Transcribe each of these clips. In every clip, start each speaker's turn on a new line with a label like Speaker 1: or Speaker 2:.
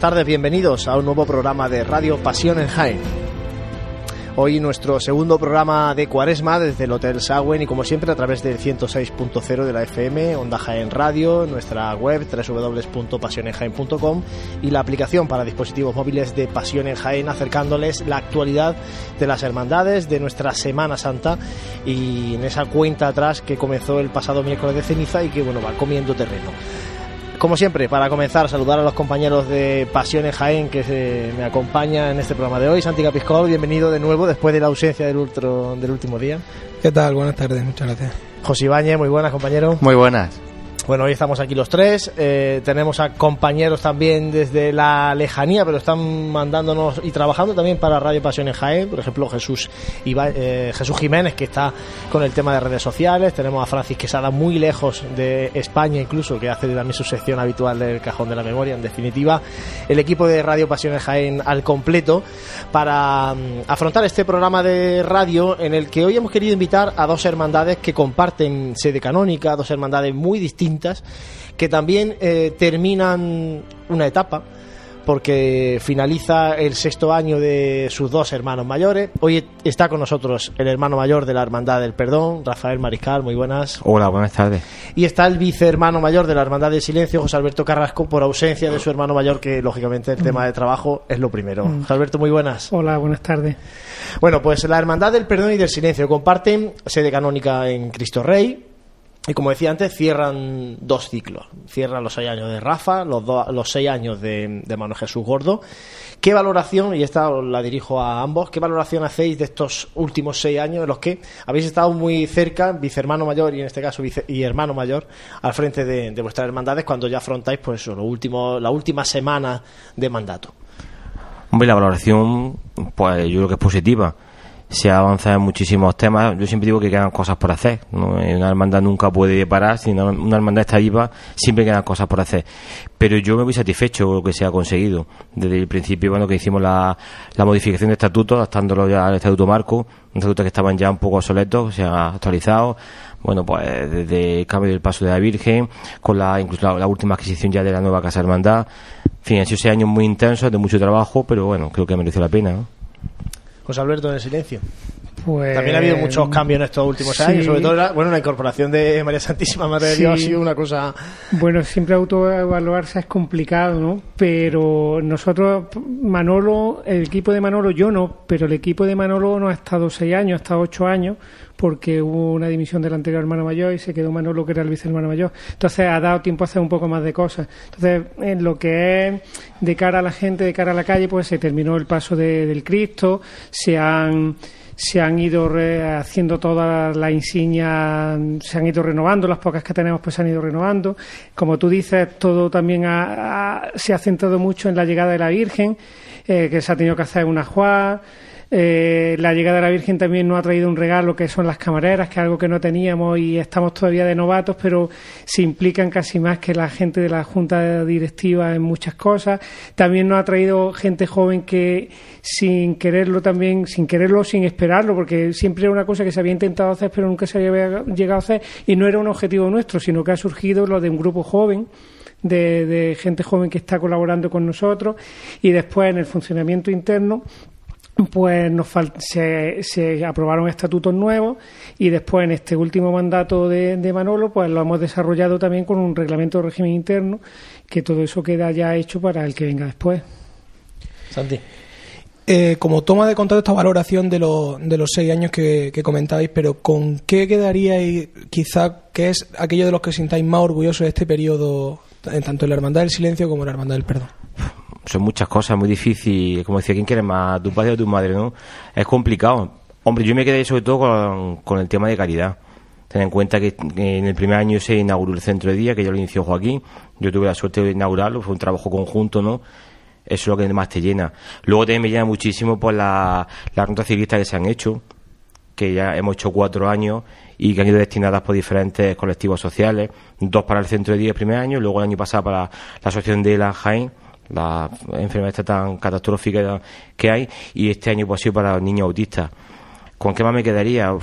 Speaker 1: Buenas tardes, bienvenidos a un nuevo programa de Radio Pasión en Jaén. Hoy nuestro segundo programa de Cuaresma desde el Hotel Sagüen y como siempre a través del 106.0 de la FM, Onda Jaén Radio, nuestra web www.pasionenjaen.com y la aplicación para dispositivos móviles de Pasión en Jaén acercándoles la actualidad de las hermandades de nuestra Semana Santa y en esa cuenta atrás que comenzó el pasado miércoles de ceniza y que bueno va comiendo terreno. Como siempre, para comenzar, saludar a los compañeros de Pasiones Jaén que se me acompañan en este programa de hoy. Santi Capiscol, bienvenido de nuevo después de la ausencia del, del último día.
Speaker 2: ¿Qué tal? Buenas tardes, muchas gracias.
Speaker 1: José Ibañez, muy buenas, compañero.
Speaker 3: Muy buenas.
Speaker 1: Bueno, hoy estamos aquí los tres. Eh, tenemos a compañeros también desde la lejanía, pero están mandándonos y trabajando también para Radio Pasión en Jaén. Por ejemplo, Jesús, eh, Jesús Jiménez, que está con el tema de redes sociales. Tenemos a Francis Quesada, muy lejos de España, incluso, que hace también su sección habitual del Cajón de la Memoria. En definitiva, el equipo de Radio Pasión en Jaén al completo para mm, afrontar este programa de radio en el que hoy hemos querido invitar a dos hermandades que comparten sede canónica, dos hermandades muy distintas que también eh, terminan una etapa porque finaliza el sexto año de sus dos hermanos mayores. Hoy está con nosotros el hermano mayor de la Hermandad del Perdón, Rafael Mariscal, muy buenas.
Speaker 3: Hola, buenas tardes.
Speaker 1: Y está el vicehermano mayor de la Hermandad del Silencio, José Alberto Carrasco, por ausencia de su hermano mayor, que lógicamente el tema de trabajo es lo primero. Mm. José Alberto, muy buenas.
Speaker 4: Hola, buenas tardes.
Speaker 1: Bueno, pues la Hermandad del Perdón y del Silencio comparten sede canónica en Cristo Rey, y como decía antes, cierran dos ciclos. Cierran los seis años de Rafa, los, los seis años de, de Manuel Jesús Gordo. ¿Qué valoración, y esta la dirijo a ambos, qué valoración hacéis de estos últimos seis años en los que habéis estado muy cerca, vicehermano mayor y en este caso y hermano mayor, al frente de, de vuestras hermandades cuando ya afrontáis pues lo último, la última semana de mandato?
Speaker 3: Hombre, la valoración, pues yo creo que es positiva se ha avanzado en muchísimos temas. Yo siempre digo que quedan cosas por hacer. Una hermandad nunca puede parar. Si una hermandad está viva, siempre quedan cosas por hacer. Pero yo me voy satisfecho con lo que se ha conseguido. Desde el principio, bueno, que hicimos la, la modificación de estatuto, adaptándolo ya al estatuto marco, un estatuto que estaban ya un poco obsoletos, se ha actualizado. Bueno, pues desde el cambio del paso de la Virgen, con la incluso la, última adquisición ya de la nueva Casa Hermandad. En fin, han sido seis años muy intensos, de mucho trabajo, pero bueno, creo que mereció la pena.
Speaker 1: José Alberto en silencio. Pues... También ha habido muchos cambios en estos últimos años, sobre todo la, bueno, la incorporación de María Santísima Madre de Dios ha sido una cosa...
Speaker 4: Bueno, siempre autoevaluarse es complicado, ¿no? Pero nosotros, Manolo, el equipo de Manolo, yo no, pero el equipo de Manolo no ha estado seis años, ha estado ocho años, porque hubo una dimisión del anterior hermano mayor y se quedó Manolo, que era el vicehermano mayor. Entonces ha dado tiempo a hacer un poco más de cosas. Entonces, en lo que es de cara a la gente, de cara a la calle, pues se terminó el paso del Cristo, se han se han ido haciendo todas las insignias, se han ido renovando, las pocas que tenemos pues se han ido renovando. Como tú dices, todo también se ha centrado mucho en la llegada de la Virgen, eh, que se ha tenido que hacer una juá, eh, la llegada de la Virgen también nos ha traído un regalo que son las camareras, que es algo que no teníamos y estamos todavía de novatos, pero se implican casi más que la gente de la Junta Directiva en muchas cosas. También nos ha traído gente joven que sin quererlo también, sin quererlo, sin esperarlo, porque siempre era una cosa que se había intentado hacer, pero nunca se había llegado a hacer y no era un objetivo nuestro, sino que ha surgido lo de un grupo joven. De, de, gente joven que está colaborando con nosotros y después en el funcionamiento interno pues nos se, se, aprobaron estatutos nuevos y después en este último mandato de, Manolo pues lo hemos desarrollado también con un reglamento de régimen interno que todo eso queda ya hecho para el que venga después.
Speaker 1: Santi.
Speaker 2: Eh, como toma de contacto esta valoración de, de los seis años que, que comentabais, pero ¿con qué quedaríais quizá que es aquello de los que sintáis más orgullosos de este periodo, tanto en la Hermandad del Silencio como en la Hermandad del Perdón?
Speaker 3: son muchas cosas, muy difícil. Como decía, ¿quién quiere más? ¿Tu padre o tu madre? ¿no? Es complicado. Hombre, yo me quedé sobre todo con, el tema de caridad. Ten en cuenta que en el primer año se inauguró el centro de día, que ya lo inició Joaquín. Yo tuve la suerte de inaugurarlo, fue un trabajo conjunto, ¿no? Eso es lo que más te llena. Luego también me llena muchísimo por la, las rutas ciclistas que se han hecho, que ya hemos hecho cuatro años y que han ido destinadas por diferentes colectivos sociales. Dos para el centro de día el primer año, luego el año pasado para la asociación de la Jaén la enfermedad tan catastrófica que hay y este año pues, ha sido para niños autistas. ¿Con qué más me quedaría?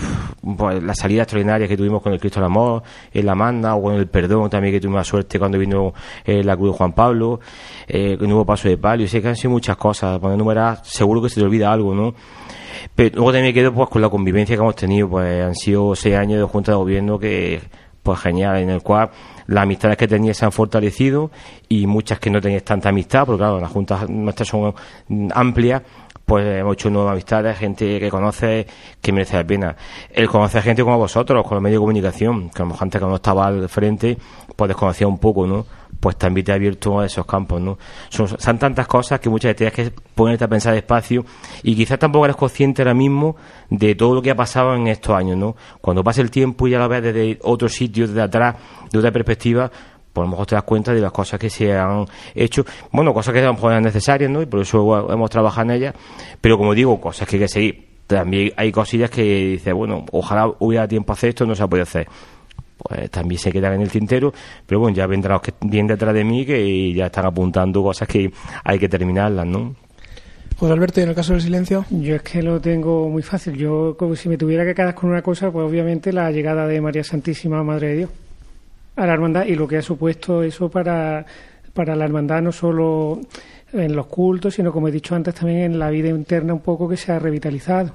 Speaker 3: pues la salida extraordinaria que tuvimos con el Cristo del Amor, en la Manda, o con el perdón también que tuvimos la suerte cuando vino eh, la Cruz de Juan Pablo, eh, el nuevo paso de palio. Sé que han sido muchas cosas. Cuando numerar, seguro que se te olvida algo, ¿no? Pero luego también me quedo pues con la convivencia que hemos tenido. Pues han sido seis años de Junta de Gobierno que, pues genial, en el cual las amistades que tenía se han fortalecido y muchas que no tenías tanta amistad, porque claro, las juntas nuestras son amplias, pues hemos hecho nuevas amistades, gente que conoce, que merece la pena. El conocer gente como vosotros, con los medios de comunicación, que a lo mejor antes cuando estaba al frente, pues desconocía un poco, ¿no? Pues también te ha abierto a esos campos, ¿no? Son, son tantas cosas que muchas veces tienes que ponerte a pensar despacio y quizás tampoco eres consciente ahora mismo de todo lo que ha pasado en estos años, ¿no? Cuando pasa el tiempo y ya lo ves desde otro sitio, desde atrás, de otra perspectiva, pues a lo mejor te das cuenta de las cosas que se han hecho, bueno, cosas que a lo mejor eran necesarias, ¿no? Y por eso hemos trabajado en ellas, pero como digo, cosas que hay que seguir. También hay cosillas que dices, bueno, ojalá hubiera tiempo a hacer esto, no se ha podido hacer. Pues también se quedan en el tintero, pero bueno, ya vendrán los que vienen detrás de mí que ya están apuntando cosas que hay que terminarlas, ¿no?
Speaker 2: José Alberto, ¿y en el caso del silencio?
Speaker 4: Yo es que lo tengo muy fácil. Yo, como si me tuviera que quedar con una cosa, pues obviamente la llegada de María Santísima, Madre de Dios a la hermandad y lo que ha supuesto eso para, para la hermandad no solo en los cultos, sino como he dicho antes también en la vida interna un poco que se ha revitalizado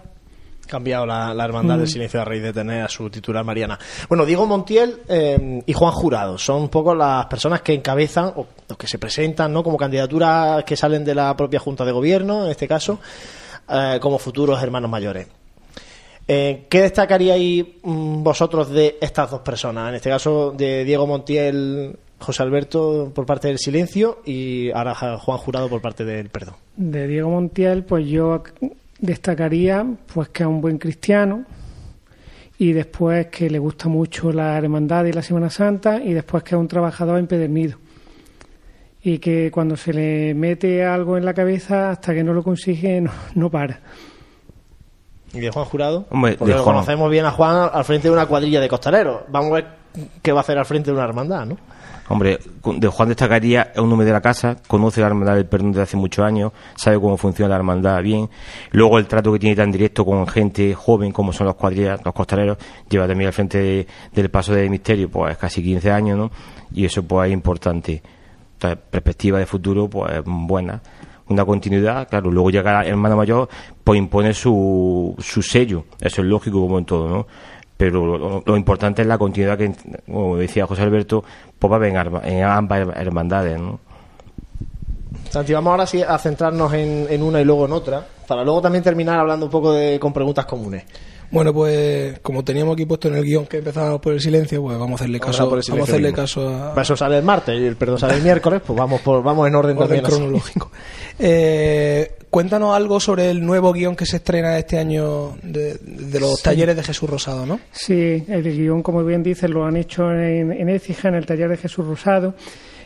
Speaker 1: cambiado la, hermandad del mm. silencio de raíz de tener a su titular Mariana. Bueno, Diego Montiel eh, y Juan Jurado son un poco las personas que encabezan o, que se presentan ¿no? como candidaturas que salen de la propia Junta de Gobierno, en este caso, eh, como futuros hermanos mayores. Eh, ¿Qué destacaríais mm, vosotros de estas dos personas? En este caso, de Diego Montiel, José Alberto por parte del silencio y ahora Juan Jurado por parte del perdón.
Speaker 4: De Diego Montiel, pues yo destacaría pues que es un buen cristiano y después que le gusta mucho la hermandad y la Semana Santa y después que es un trabajador empedernido y que cuando se le mete algo en la cabeza hasta que no lo consigue no para.
Speaker 1: ¿Y de Juan Jurado? Porque lo conocemos bien a Juan al frente de una cuadrilla de costaleros. Vamos a ver qué va a hacer al frente de una hermandad, ¿no?
Speaker 3: Hombre, de Juan destacaría, es un hombre de la casa, conoce la hermandad del perdón desde hace muchos años, sabe cómo funciona la hermandad bien. Luego el trato que tiene tan directo con gente joven como son los cuadrillas, los costaleros, lleva también al frente del paso de misterio, pues casi 15 años, ¿no? Y eso pues es importante. Entonces, perspectiva de futuro, pues buena una continuidad, claro, luego llega el hermano mayor, pues impone su, su sello, eso es lógico como en todo, ¿no? Pero lo, importante es la continuidad que, como decía José Alberto, pues va venir en ambas hermandades, ¿no?
Speaker 1: Santi, vamos ahora sí a centrarnos en, en, una y luego en otra, para luego también terminar hablando un poco de, con preguntas comunes.
Speaker 2: Bueno, pues como teníamos aquí puesto en el guion que empezábamos por el silencio, pues vamos a hacerle caso, vamos a hacerle caso a...
Speaker 1: Eso sale el martes y el perdón sale el miércoles, pues vamos por, vamos en orden,
Speaker 2: orden cronológico. eh, cuéntanos algo sobre el nuevo guion que se estrena este año de, los talleres de Jesús Rosado, ¿no?
Speaker 4: Sí, el guion, como bien dices, lo han hecho en, en Écija, en el taller de Jesús Rosado.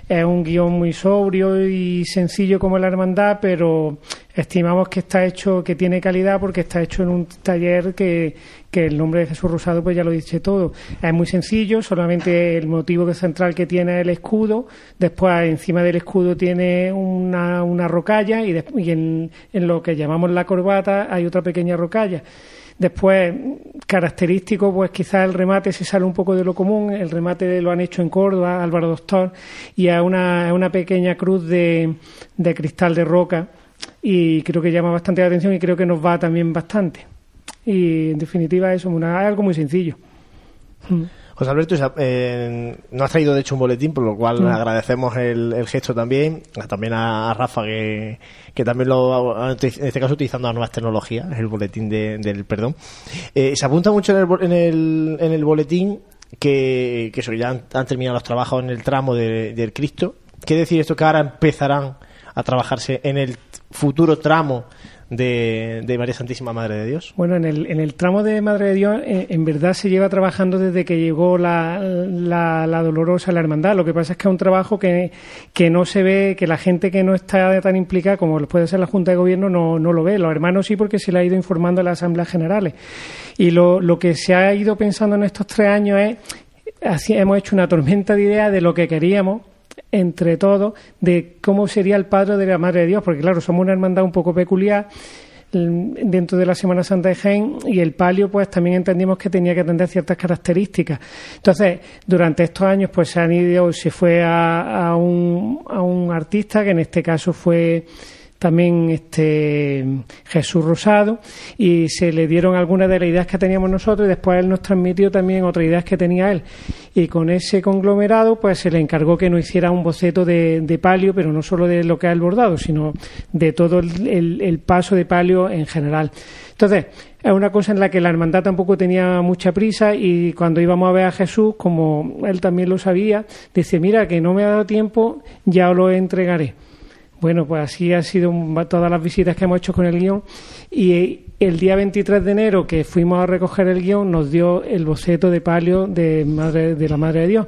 Speaker 4: Es un guion muy sobrio y sencillo como la hermandad, pero estimamos que está hecho, que tiene calidad porque está hecho en un taller que, que el nombre de Jesús Rosado pues ya lo dice todo. Es muy sencillo, solamente el motivo central que tiene es el escudo, después encima del escudo tiene una, una rocalla y, y en, en lo que llamamos la corbata hay otra pequeña rocalla. Después, característico, pues quizás el remate se sale un poco de lo común. El remate lo han hecho en Córdoba, Álvaro Doctor, y a una, una pequeña cruz de, de cristal de roca. Y creo que llama bastante la atención y creo que nos va también bastante. Y en definitiva, eso es algo muy sencillo.
Speaker 1: José Alberto, eh, no has traído de hecho un boletín, por lo cual agradecemos el, gesto también, también a, Rafa que, que, también lo, en este caso utilizando las nuevas tecnologías, el boletín del perdón. Eh, se apunta mucho en el, en el, en el boletín que, que ya han, terminado los trabajos en el tramo del Cristo. ¿Qué decir esto que ahora empezarán a trabajarse en el futuro tramo de, María Santísima Madre de Dios?
Speaker 4: Bueno, en el, en el tramo de Madre de Dios, eh, en verdad se lleva trabajando desde que llegó la, la, dolorosa, la hermandad. Lo que pasa es que es un trabajo que, que no se ve, que la gente que no está tan implicada como puede ser la Junta de Gobierno no, no lo ve. Los hermanos sí, porque se le ha ido informando a las asambleas generales. Y lo, lo que se ha ido pensando en estos tres años es, así, hemos hecho una tormenta de ideas de lo que queríamos entre todos de cómo sería el padre de la Madre de Dios, porque claro, somos una hermandad un poco peculiar. dentro de la Semana Santa de Jaén y el palio pues también entendimos que tenía que atender ciertas características. Entonces, durante estos años pues se han ido, se fue a, a, un, a un artista que en este caso fue también este Jesús Rosado y se le dieron algunas de las ideas que teníamos nosotros y después él nos transmitió también otras ideas que tenía él. Y con ese conglomerado pues se le encargó que nos hiciera un boceto de, palio pero no solo de lo que es el bordado sino de todo el, paso de palio en general. Entonces es una cosa en la que la hermandad tampoco tenía mucha prisa y cuando íbamos a ver a Jesús como él también lo sabía dice mira que no me ha dado tiempo ya os lo entregaré bueno, pues así ha sido todas las visitas que hemos hecho con el guion y el día 23 de enero que fuimos a recoger el guion nos dio el boceto de palio de, madre, de la Madre de Dios.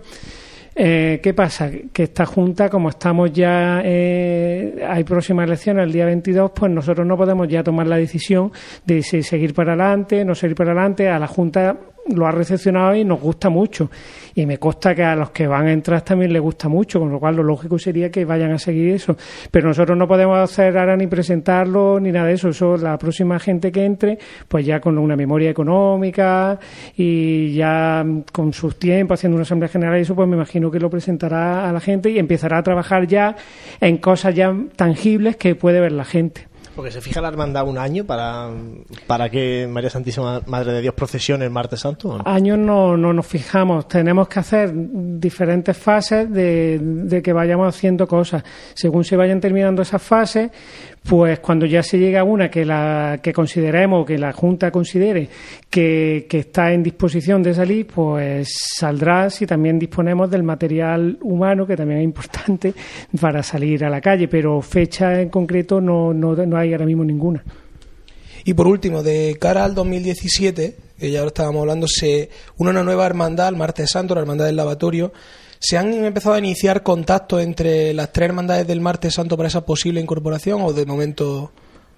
Speaker 4: Eh, ¿Qué pasa? Que esta junta, como estamos ya, eh, hay próximas elecciones el día 22, pues nosotros no podemos ya tomar la decisión de si seguir para adelante, no seguir para adelante. A la junta lo ha recepcionado y nos gusta mucho. Y me consta que a los que van a entrar también les gusta mucho, con lo cual lo lógico sería que vayan a seguir eso. Pero nosotros no podemos hacer ahora ni presentarlo ni nada de eso. Eso la próxima gente que entre, pues ya con una memoria económica y ya con sus tiempos, haciendo una asamblea general y eso, pues me imagino que lo presentará a la gente y empezará a trabajar ya en cosas ya tangibles que puede ver la gente.
Speaker 1: Porque se fija la hermandad un año para, para que María Santísima Madre de Dios procesione el martes santo.
Speaker 4: Años no, no nos fijamos. Tenemos que hacer diferentes fases de, de que vayamos haciendo cosas. Según se vayan terminando esas fases, pues cuando ya se llega a una que la que consideremos, que la Junta considere que, está en disposición de salir, pues saldrá si también disponemos del material humano, que también es importante, para salir a la calle, pero fecha en concreto no, no, no hay ahora mismo ninguna.
Speaker 2: Y por último, de cara al 2017, que ya lo estábamos hablando, se una nueva hermandad, el Martes Santo, la Hermandad del Lavatorio, ¿Se han empezado a iniciar contactos entre las tres hermandades del Martes Santo para esa posible incorporación o de momento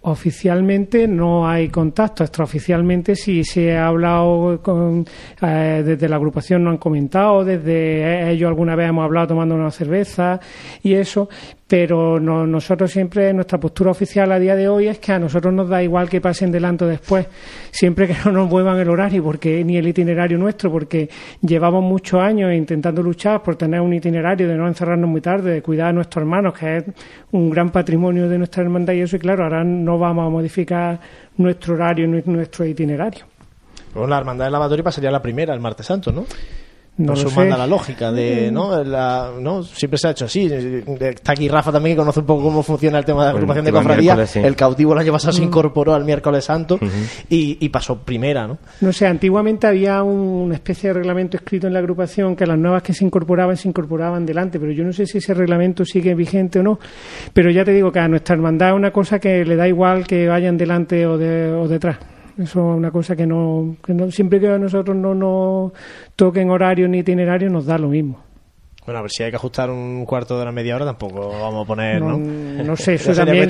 Speaker 4: Oficialmente no hay contacto, extraoficialmente. Sí se ha hablado con, eh, desde la agrupación, no han comentado, desde ellos alguna vez hemos hablado tomando una cerveza y eso, pero nosotros siempre, nuestra postura oficial a día de hoy es que a nosotros nos da igual que pasen delante o después, siempre que no nos muevan el horario, porque ni el itinerario nuestro, porque llevamos muchos años intentando luchar por tener un itinerario de no encerrarnos muy tarde, de cuidar a nuestros hermanos, que es un gran patrimonio de nuestra hermandad y eso, y claro, ahora no vamos a modificar nuestro horario, nuestro itinerario.
Speaker 1: Bueno, la hermandad del lavatorio pasaría la primera, el martes santo, ¿no? No eso manda la lógica de, ¿no? La, ¿no? Siempre se ha hecho así. Está aquí Rafa también que conoce un poco cómo funciona el tema de la agrupación de cofradía. El cautivo el año pasado se incorporó al miércoles santo y, pasó primera, ¿no?
Speaker 4: No sé, antiguamente había una especie de reglamento escrito en la agrupación que las nuevas que se incorporaban se incorporaban delante, pero yo no sé si ese reglamento sigue vigente o no. Pero ya te digo que a nuestra hermandad es una cosa que le da igual que vayan delante o, de, o detrás. Eso es una cosa que no, que no siempre que a nosotros no nos toquen horario ni itinerario nos da lo mismo.
Speaker 1: Bueno, a ver si hay que ajustar un cuarto de hora, media hora, tampoco vamos a poner, ¿no?
Speaker 4: No, sé, eso también,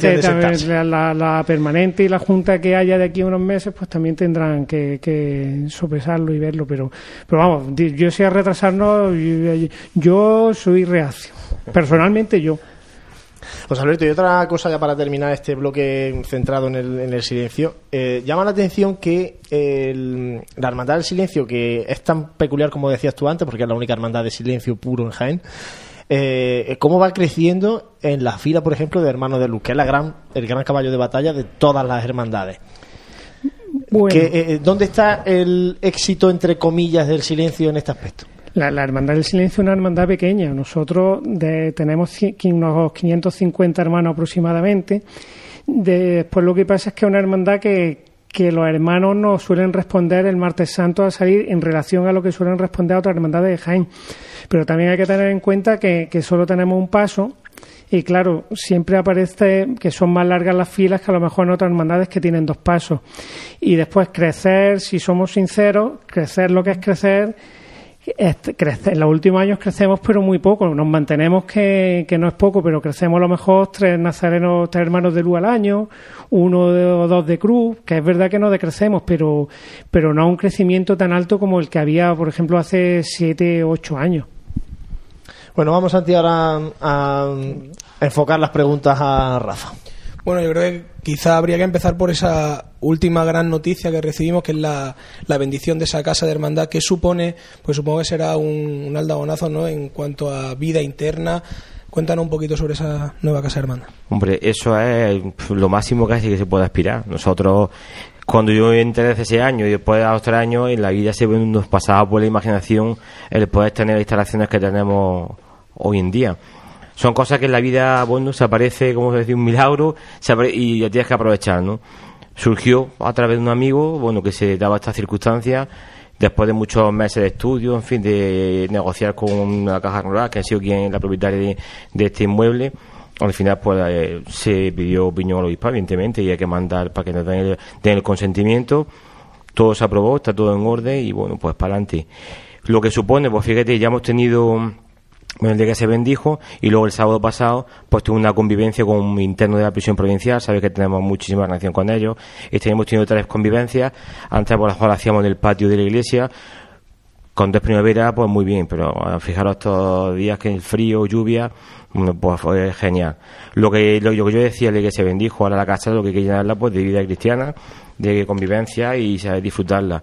Speaker 4: la, permanente y la junta que haya de aquí a unos meses, pues también tendrán que, que sopesarlo y verlo, pero, pero vamos, yo si a retrasarnos, yo soy reacio, personalmente yo.
Speaker 1: Pues Alberto, y otra cosa ya para terminar este bloque centrado en el, en el silencio. Eh, llama la atención que la Hermandad del Silencio, que es tan peculiar como decías tú antes, porque es la única hermandad de silencio puro en Jaén, eh, cómo va creciendo en la fila, por ejemplo, de Hermanos de Luz, que es la gran, el gran caballo de batalla de todas las hermandades. Eh, ¿Dónde está el éxito, entre comillas, del silencio en este aspecto?
Speaker 4: La, Hermandad del Silencio es una hermandad pequeña. Nosotros tenemos unos 550 hermanos aproximadamente. después lo que pasa es que es una hermandad que, los hermanos no suelen responder el martes santo a salir en relación a lo que suelen responder a otras hermandades de Jaén. Pero también hay que tener en cuenta que, que solo tenemos un paso y claro, siempre aparece que son más largas las filas que a lo mejor en otras hermandades que tienen dos pasos. Y después crecer, si somos sinceros, crecer lo que es crecer en los últimos años crecemos, pero muy poco. Nos mantenemos que, no es poco, pero crecemos a lo mejor tres nazarenos, tres hermanos de luz al año, uno o dos de cruz, que es verdad que no decrecemos, pero, pero no a un crecimiento tan alto como el que había, por ejemplo, hace siete ocho años.
Speaker 1: Bueno, vamos a, ahora a enfocar las preguntas a Rafa.
Speaker 2: Bueno, yo creo que quizá habría que empezar por esa última gran noticia que recibimos, que es la, la bendición de esa casa de hermandad, que supone, pues supongo que será un, un aldabonazo ¿no? en cuanto a vida interna. Cuéntanos un poquito sobre esa nueva casa de hermandad.
Speaker 3: Hombre, eso es lo máximo casi que se puede aspirar. Nosotros, cuando yo entré hace ese año y después de los tres años, en la vida se nos pasaba por la imaginación el poder tener las instalaciones que tenemos hoy en día son cosas que en la vida, bueno, se aparece, como se decía, un milagro y ya tienes que aprovechar, ¿no? Surgió a través de un amigo, bueno, que se daba estas circunstancias, después de muchos meses de estudio, en fin, de negociar con la Caja Rural, que ha sido quien la propietaria de, este inmueble, al final pues eh, se pidió opinión al obispo, evidentemente, y hay que mandar para que nos den el, consentimiento. Todo se aprobó, está todo en orden y bueno, pues para adelante. Lo que supone, pues fíjate, ya hemos tenido bueno, el día que se bendijo y luego el sábado pasado pues tuve una convivencia con un interno de la prisión provincial, sabes que tenemos muchísima relación con ellos, este hemos tenido tres convivencias, antes por las cuales hacíamos en el patio de la iglesia, con dos primaveras pues muy bien, pero fijaros estos días que el frío, lluvia, pues fue genial. Lo que, lo, que yo decía, el que se bendijo, ahora la casa, lo que hay que llenarla pues de vida cristiana, de convivencia y saber disfrutarla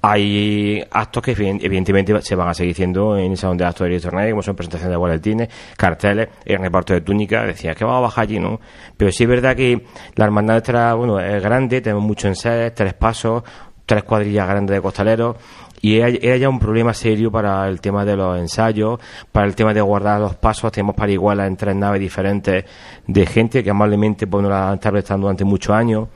Speaker 3: hay actos que evidentemente se van a seguir haciendo en el salón de actos de torneo, como son presentaciones de boletines, carteles, el reparto de túnicas, decía que vamos a bajar allí, ¿no? Pero sí es verdad que la hermandad bueno, es grande, tenemos mucho en sed, tres pasos, tres cuadrillas grandes de costaleros, y era, ya un problema serio para el tema de los ensayos, para el tema de guardar los pasos, tenemos para igual en tres naves diferentes de gente que amablemente pues, nos la han estado durante muchos años.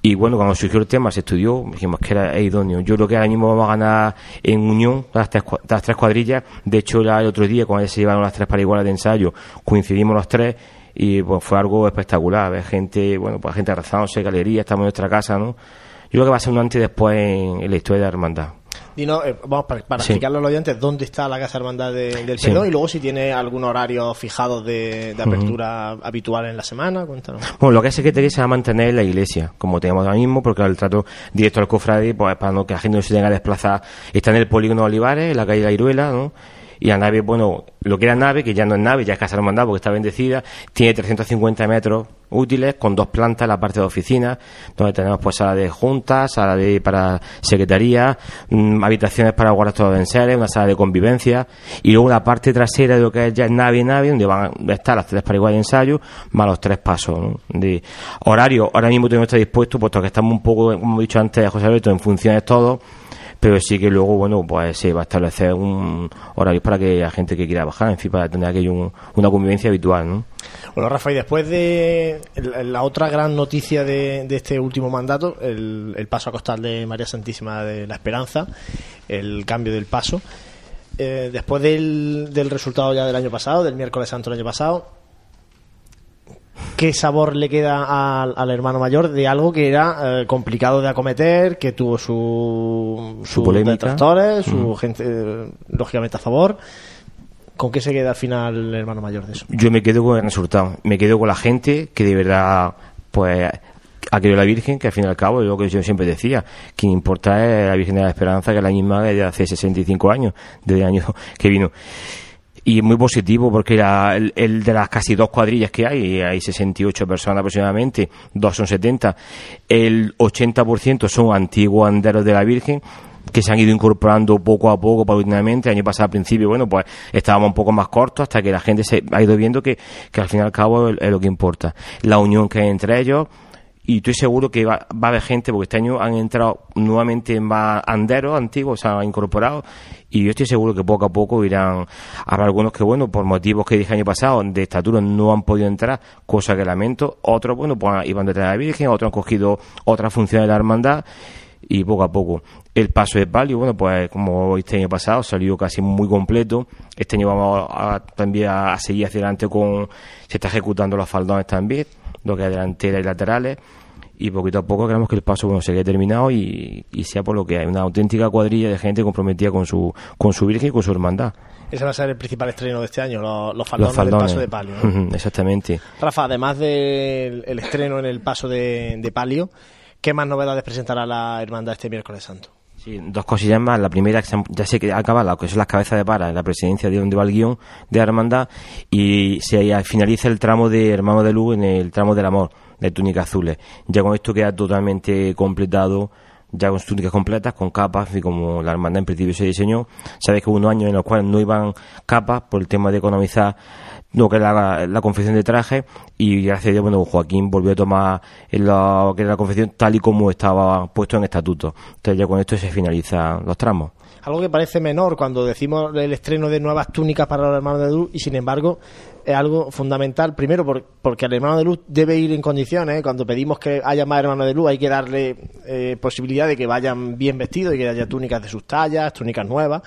Speaker 3: Y bueno, cuando surgió el tema, se estudió, dijimos que era idóneo. Yo creo que ahora mismo vamos a ganar en unión las tres, las tres cuadrillas. De hecho, el otro día, cuando se llevaron las tres para iguales de ensayo, coincidimos los tres y pues fue algo espectacular. Gente, bueno, pues gente rezándose, galería, estamos en nuestra casa, ¿no? Yo creo que va a ser un antes y después en la historia de la hermandad.
Speaker 1: Dino, eh, vamos, para, para explicarlo a los oyentes, ¿dónde está la Casa Hermandad del Perdón? Y luego si tiene algún horario fijado de, apertura habitual en la semana, cuéntanos.
Speaker 3: Bueno, lo que es que va a mantener la iglesia, como tenemos ahora mismo, porque el trato directo al cofrade, pues para no que la gente no se tenga que desplazar, está en el polígono de Olivares, en la calle La Iruela, ¿no? y la nave, bueno, lo que era nave, que ya no es nave, ya es casa hermandad porque está bendecida, tiene 350 metros útiles con dos plantas en la parte de oficina, donde tenemos pues sala de juntas, sala de para secretaría, mm, habitaciones para guardar todos los enseres, una sala de convivencia y luego la parte trasera de lo que es ya nave y nave, donde van a estar las tres para igual de ensayo, más los tres pasos de horario. Ahora mismo tenemos que estar dispuesto, puesto que estamos un poco, como he dicho antes, José Alberto, en funciones todo pero sí que luego, bueno, pues se va a establecer un horario para que la gente que quiera bajar, en fin, para tener aquello una convivencia habitual, ¿no?
Speaker 1: Bueno, Rafael, después de la otra gran noticia de, este último mandato, el, paso a costal de María Santísima de la Esperanza, el cambio del paso, eh, después del, del resultado ya del año pasado, del miércoles santo del año pasado, qué sabor le queda al, hermano mayor de algo que era eh, complicado de acometer, que tuvo su,
Speaker 3: su, su
Speaker 1: detractores, su gente eh, lógicamente a favor. ¿Con qué se queda al final el hermano mayor de eso?
Speaker 3: Yo me quedo con el resultado, me quedo con la gente que de verdad pues ha querido la Virgen, que al fin y al cabo es lo que yo siempre decía, quien importa es la Virgen de la Esperanza, que es la misma de hace 65 años, desde el año que vino y muy positivo porque era el, de las casi dos cuadrillas que hay, hay 68 personas aproximadamente, dos son 70, el 80% son antiguos anderos de la Virgen que se han ido incorporando poco a poco, paulatinamente. El año pasado, al principio, bueno, pues estábamos un poco más cortos hasta que la gente se ha ido viendo que, que al fin y al cabo es, lo que importa. La unión que hay entre ellos, y estoy seguro que va, va, a haber gente, porque este año han entrado nuevamente más anderos antiguos, se han incorporado, y yo estoy seguro que poco a poco irán, habrá algunos que, bueno, por motivos que dije año pasado, de estatura no han podido entrar, cosa que lamento, otros, bueno, pues iban detrás de la Virgen, otros han cogido otras funciones de la hermandad, y poco a poco. El paso de palio, bueno, pues como este año pasado salió casi muy completo. Este año vamos a, también a, seguir hacia adelante con, se está ejecutando los faldones también, lo que es delantera y laterales y poquito a poco queremos que el paso bueno se quede terminado y, sea por lo que hay una auténtica cuadrilla de gente comprometida con su con su virgen y con su hermandad
Speaker 1: ese va a ser el principal estreno de este año los, faldones, del paso de palio
Speaker 3: exactamente
Speaker 1: Rafa además del estreno en el paso de, palio ¿qué más novedades presentará la hermandad este miércoles santo?
Speaker 3: Dos cosillas más. La primera, ya sé que acaba lo que son las cabezas de para en la presidencia de donde va el guion de Hermandad y se finaliza el tramo de Hermano de Luz en el tramo del amor de túnicas azules. Ya con esto queda totalmente completado ya con túnicas completas, con capas, y como la hermandad en principio se diseñó. Sabéis que hubo unos años en los cuales no iban capas por el tema de economizar lo que era la, confección de traje y gracias a Dios, bueno, Joaquín volvió a tomar la, que la confección tal y como estaba puesto en estatuto. Entonces ya con esto se finalizan los tramos
Speaker 1: algo que parece menor cuando decimos el estreno de nuevas túnicas para los hermanos de luz y sin embargo es algo fundamental, primero porque el hermano de luz debe ir en condiciones, ¿eh? cuando pedimos que haya más hermanos de luz hay que darle eh, posibilidad de que vayan bien vestidos y que haya túnicas de sus tallas, túnicas nuevas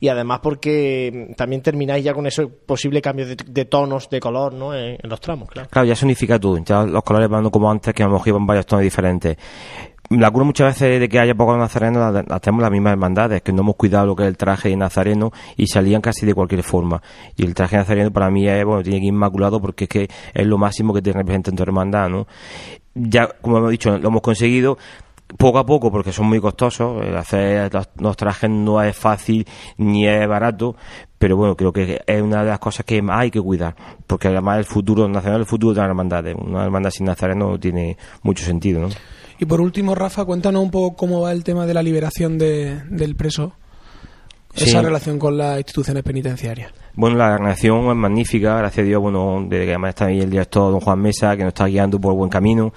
Speaker 1: y además porque también termináis ya con ese posible cambio de, tonos de color ¿no? en, los tramos. Claro.
Speaker 3: claro, ya se unifica todo, ya los colores van como antes que a lo mejor iban varios tonos diferentes la cura muchas veces de que haya pocos nazarenos hacemos las mismas hermandades, que no hemos cuidado lo que es el traje nazareno y salían casi de cualquier forma. Y el traje nazareno para mí es, bueno, tiene que ir inmaculado porque es que es lo máximo que te representa en tu hermandad, ¿no? Ya, como hemos dicho, lo hemos conseguido poco a poco porque son muy costosos, hacer los, trajes no es fácil ni es barato, pero bueno, creo que es una de las cosas que más hay que cuidar, porque además el futuro nacional, el futuro de las hermandades, una hermandad sin nazareno tiene mucho sentido, ¿no?
Speaker 2: Y por último, Rafa, cuéntanos un poco cómo va el tema de la liberación de, del preso, esa relación con las instituciones penitenciarias.
Speaker 3: Bueno, la relación es magnífica, gracias a Dios, bueno, desde que además está ahí el director don Juan Mesa, que nos está guiando por buen camino.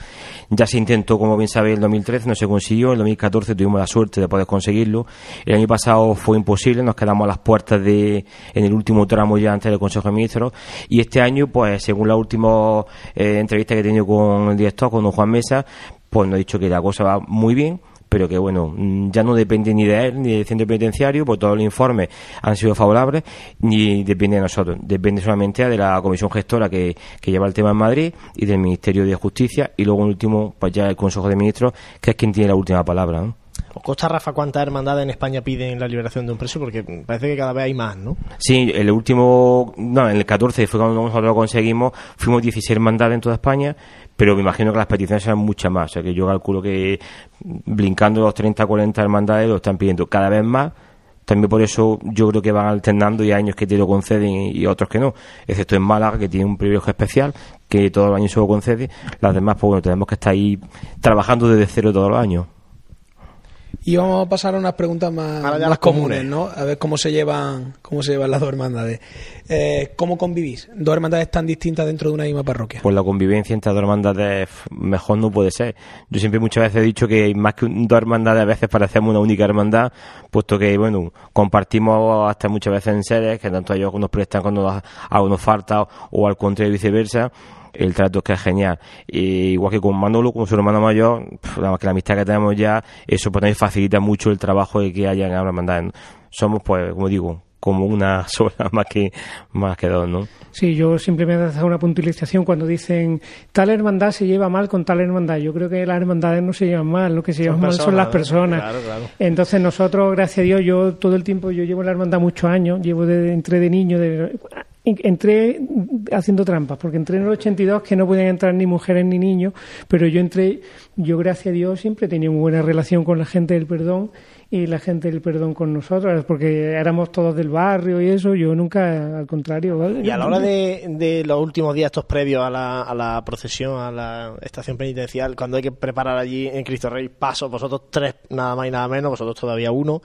Speaker 3: Ya se intentó, como bien sabéis, en 2013 no se consiguió, en 2014 tuvimos la suerte de poder conseguirlo. El año pasado fue imposible, nos quedamos a las puertas de, en el último tramo ya antes del Consejo de Ministros. Y este año, pues, según la última eh, entrevista que he tenido con el director, con don Juan Mesa, pues nos ha dicho que la cosa va muy bien, pero que bueno, mm, ya no depende ni de él ni del centro penitenciario, porque todos los informes han sido favorables, ni depende de nosotros, depende solamente de la comisión gestora que, que lleva el tema en Madrid y del Ministerio de Justicia, y luego en último, pues ya el Consejo de Ministros, que es quien tiene la última palabra. ¿no?
Speaker 1: ¿Os consta, Rafa, cuántas hermandades en España piden la liberación de un preso? Porque parece que cada vez hay más, ¿no?
Speaker 3: Sí, el último, no, en el 14 fue cuando nosotros lo conseguimos, fuimos 16 hermandades en toda España, pero me imagino que las peticiones serán muchas más. O sea que yo calculo que brincando los 30, 40 hermandades lo están pidiendo cada vez más. También por eso yo creo que van alternando y hay años que te lo conceden y, otros que no. Excepto en Málaga, que tiene un privilegio especial, que todos los años se lo concede. Las demás, pues bueno, tenemos que estar ahí trabajando desde cero todos los años.
Speaker 2: Y vamos a pasar a unas preguntas más, más comunes, ¿no? A ver cómo se llevan, cómo se llevan las dos hermandades. Eh, ¿Cómo convivís? Dos hermandades tan distintas dentro de una misma parroquia.
Speaker 3: Pues la convivencia entre dos hermandades mejor no puede ser. Yo siempre muchas veces he dicho que más que dos hermandades a veces parecemos una única hermandad, puesto que, bueno, compartimos hasta muchas veces en sedes, que tanto ellos nos prestan cuando algo nos falta o al contrario viceversa el trato es que es genial. igual que con Manolo, con su hermano mayor, nada más que la amistad que tenemos ya, eso pues también facilita mucho el trabajo de que haya en la hermandad. Somos, pues, como digo, como una sola más que más que dos, ¿no?
Speaker 4: Sí, yo simplemente hacer una puntualización cuando dicen tal hermandad se lleva mal con tal hermandad. Yo creo que las hermandades no se llevan mal, lo que se llevan mal son las personas. Entonces nosotros, gracias a Dios, yo todo el tiempo yo llevo en la hermandad muchos años, llevo de, entre de niño, de, entré haciendo trampas, porque entré en el 82 que no podían entrar ni mujeres ni niños, pero yo entré, yo gracias a Dios siempre he tenido muy buena relación con la gente del perdón y la gente del perdón con nosotros, porque éramos todos del barrio y eso, yo nunca, al contrario.
Speaker 1: Y a la hora de, los últimos días, estos previos a la, a la procesión, a la estación penitencial, cuando hay que preparar allí en Cristo Rey paso, vosotros tres nada más y nada menos, vosotros todavía uno,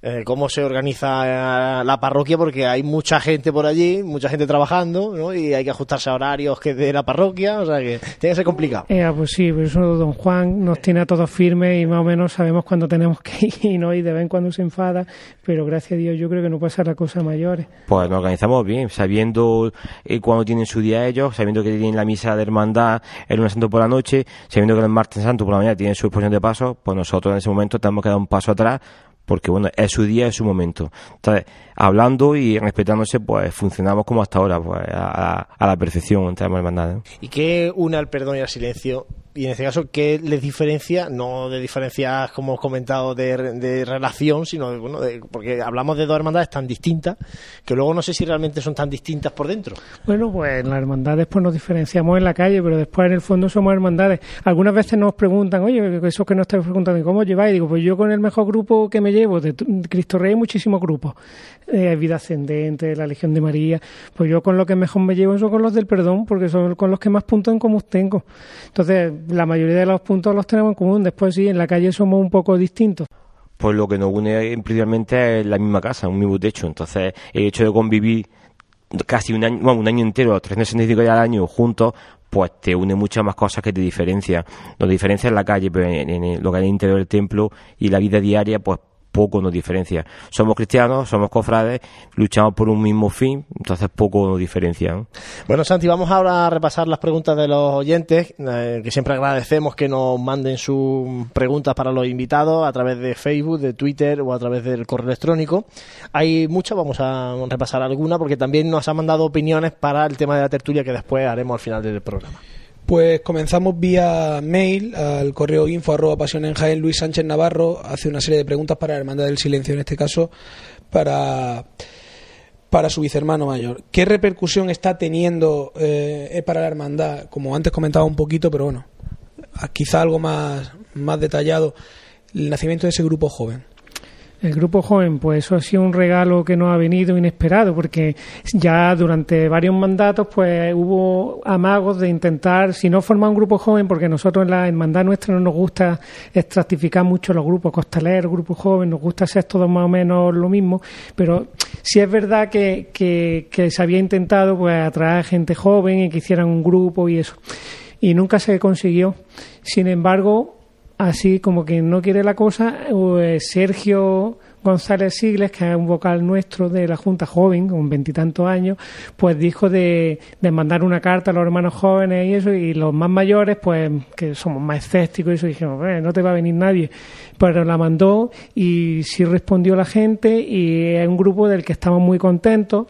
Speaker 1: eh, cómo se organiza eh, la parroquia, porque hay mucha gente por allí, mucha gente trabajando, ¿no? Y hay que ajustarse a horarios que de la parroquia, o sea que tiene que ser complicado.
Speaker 4: Eh, pues sí, por eso don Juan nos tiene a todos firmes y más o menos sabemos cuándo tenemos que ir, ¿no? Y de vez en cuando se enfada, pero gracias a Dios yo creo que no puede ser la cosa mayores.
Speaker 3: Pues nos organizamos bien, sabiendo cuándo tienen su día ellos, sabiendo que tienen la misa de hermandad el lunes santo por la noche, sabiendo que el martes santo por la mañana tienen su exposición de paso, pues nosotros en ese momento tenemos que dar un paso atrás porque bueno, es su día, es su momento. Entonces, hablando y respetándose, pues funcionamos como hasta ahora, pues a, la perfección entre ambas hermandades.
Speaker 1: ¿Y qué une al perdón y al silencio y en este caso, ¿qué les diferencia? No de diferencias, como hemos comentado, de, relación, sino de, bueno, porque hablamos de dos hermandades tan distintas que luego no sé si realmente son tan distintas por dentro.
Speaker 4: Bueno, pues las hermandades pues nos diferenciamos en la calle, pero después en el fondo somos hermandades. Algunas veces nos preguntan, oye, eso que nos estáis preguntando, ¿cómo lleváis? Digo, pues yo con el mejor grupo que me llevo, de Cristo Rey hay muchísimos grupos, eh, Vida Ascendente, la Legión de María, pues yo con lo que mejor me llevo son con los del perdón, porque son con los que más puntos en común tengo. Entonces, la mayoría de los puntos los tenemos en común, después sí, en la calle somos un poco distintos
Speaker 3: pues lo que nos une principalmente es la misma casa, un mismo techo. Entonces, el hecho de convivir casi un año, bueno, un año entero, 365 días al año juntos, pues te une muchas más cosas que te diferencian. Nos diferencia en la calle, pero en, lo que hay en interior del templo y la vida diaria, pues poco nos diferencia. Somos cristianos, somos cofrades, luchamos por un mismo fin, entonces poco nos diferencia.
Speaker 1: Bueno, Santi, vamos ahora a repasar las preguntas de los oyentes, eh, que siempre agradecemos que nos manden sus preguntas para los invitados a través de Facebook, de Twitter o a través del correo electrónico. Hay muchas, vamos a repasar alguna porque también nos han mandado opiniones para el tema de la tertulia que después haremos al final del programa.
Speaker 2: Pues comenzamos vía mail al correo info arroba pasión en Jaén. Luis Sánchez Navarro hace una serie de preguntas para la Hermandad del Silencio, en este caso para, para su vicehermano mayor. ¿Qué repercusión está teniendo eh, para la Hermandad? Como antes comentaba un poquito, pero bueno, quizá algo más, más detallado, el nacimiento de ese grupo joven.
Speaker 4: El grupo joven, pues eso ha sido un regalo que nos ha venido inesperado, porque ya durante varios mandatos, pues hubo amagos de intentar, si no formar un grupo joven, porque nosotros en la hermandad nuestra no nos gusta estratificar mucho los grupos costaleros, grupo joven, nos gusta ser todos más o menos lo mismo, pero sí es verdad que, que, que se había intentado pues atraer gente joven y que hicieran un grupo y eso. Y nunca se consiguió. Sin embargo, así como que no quiere la cosa, Sergio González Sigles, que es un vocal nuestro de la Junta Joven, con veintitantos años, pues dijo de, mandar una carta a los hermanos jóvenes y eso, y los más mayores, pues que somos más escépticos y eso, dijimos, no te va a venir nadie. Pero la mandó y sí respondió la gente y es un grupo del que estamos muy contentos.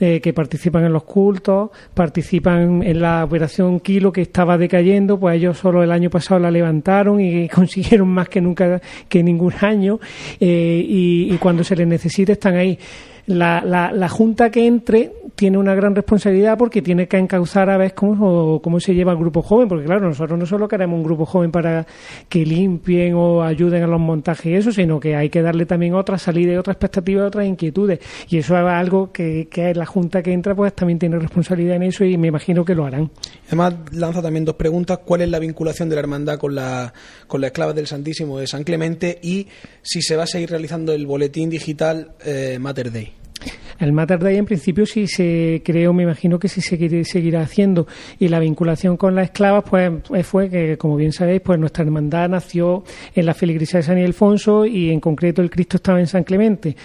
Speaker 4: Eh, que participan en los cultos, participan en la operación Kilo que estaba decayendo, pues ellos solo el año pasado la levantaron y consiguieron más que nunca, que ningún año, eh, y, y cuando se les necesite están ahí la, la, la, junta que entre tiene una gran responsabilidad porque tiene que encauzar a ver cómo, se lleva el grupo joven, porque claro, nosotros no solo queremos un grupo joven para que limpien o ayuden a los montajes y eso, sino que hay que darle también otra salida otra expectativa, otras inquietudes. Y eso es algo que, que la junta que entra pues también tiene responsabilidad en eso y me imagino que lo harán.
Speaker 2: Además, lanza también dos preguntas. ¿Cuál es la vinculación de la hermandad con la, con la esclava del Santísimo de San Clemente? Y si se va a seguir realizando el boletín digital eh, Mater Day.
Speaker 4: El Mater Day en principio sí se creó, me imagino que sí se seguirá haciendo. Y la vinculación con las esclavas pues eh, fue que, como bien sabéis, pues nuestra hermandad nació en la feligresía de San Ildefonso y en concreto el Cristo estaba en San Clemente.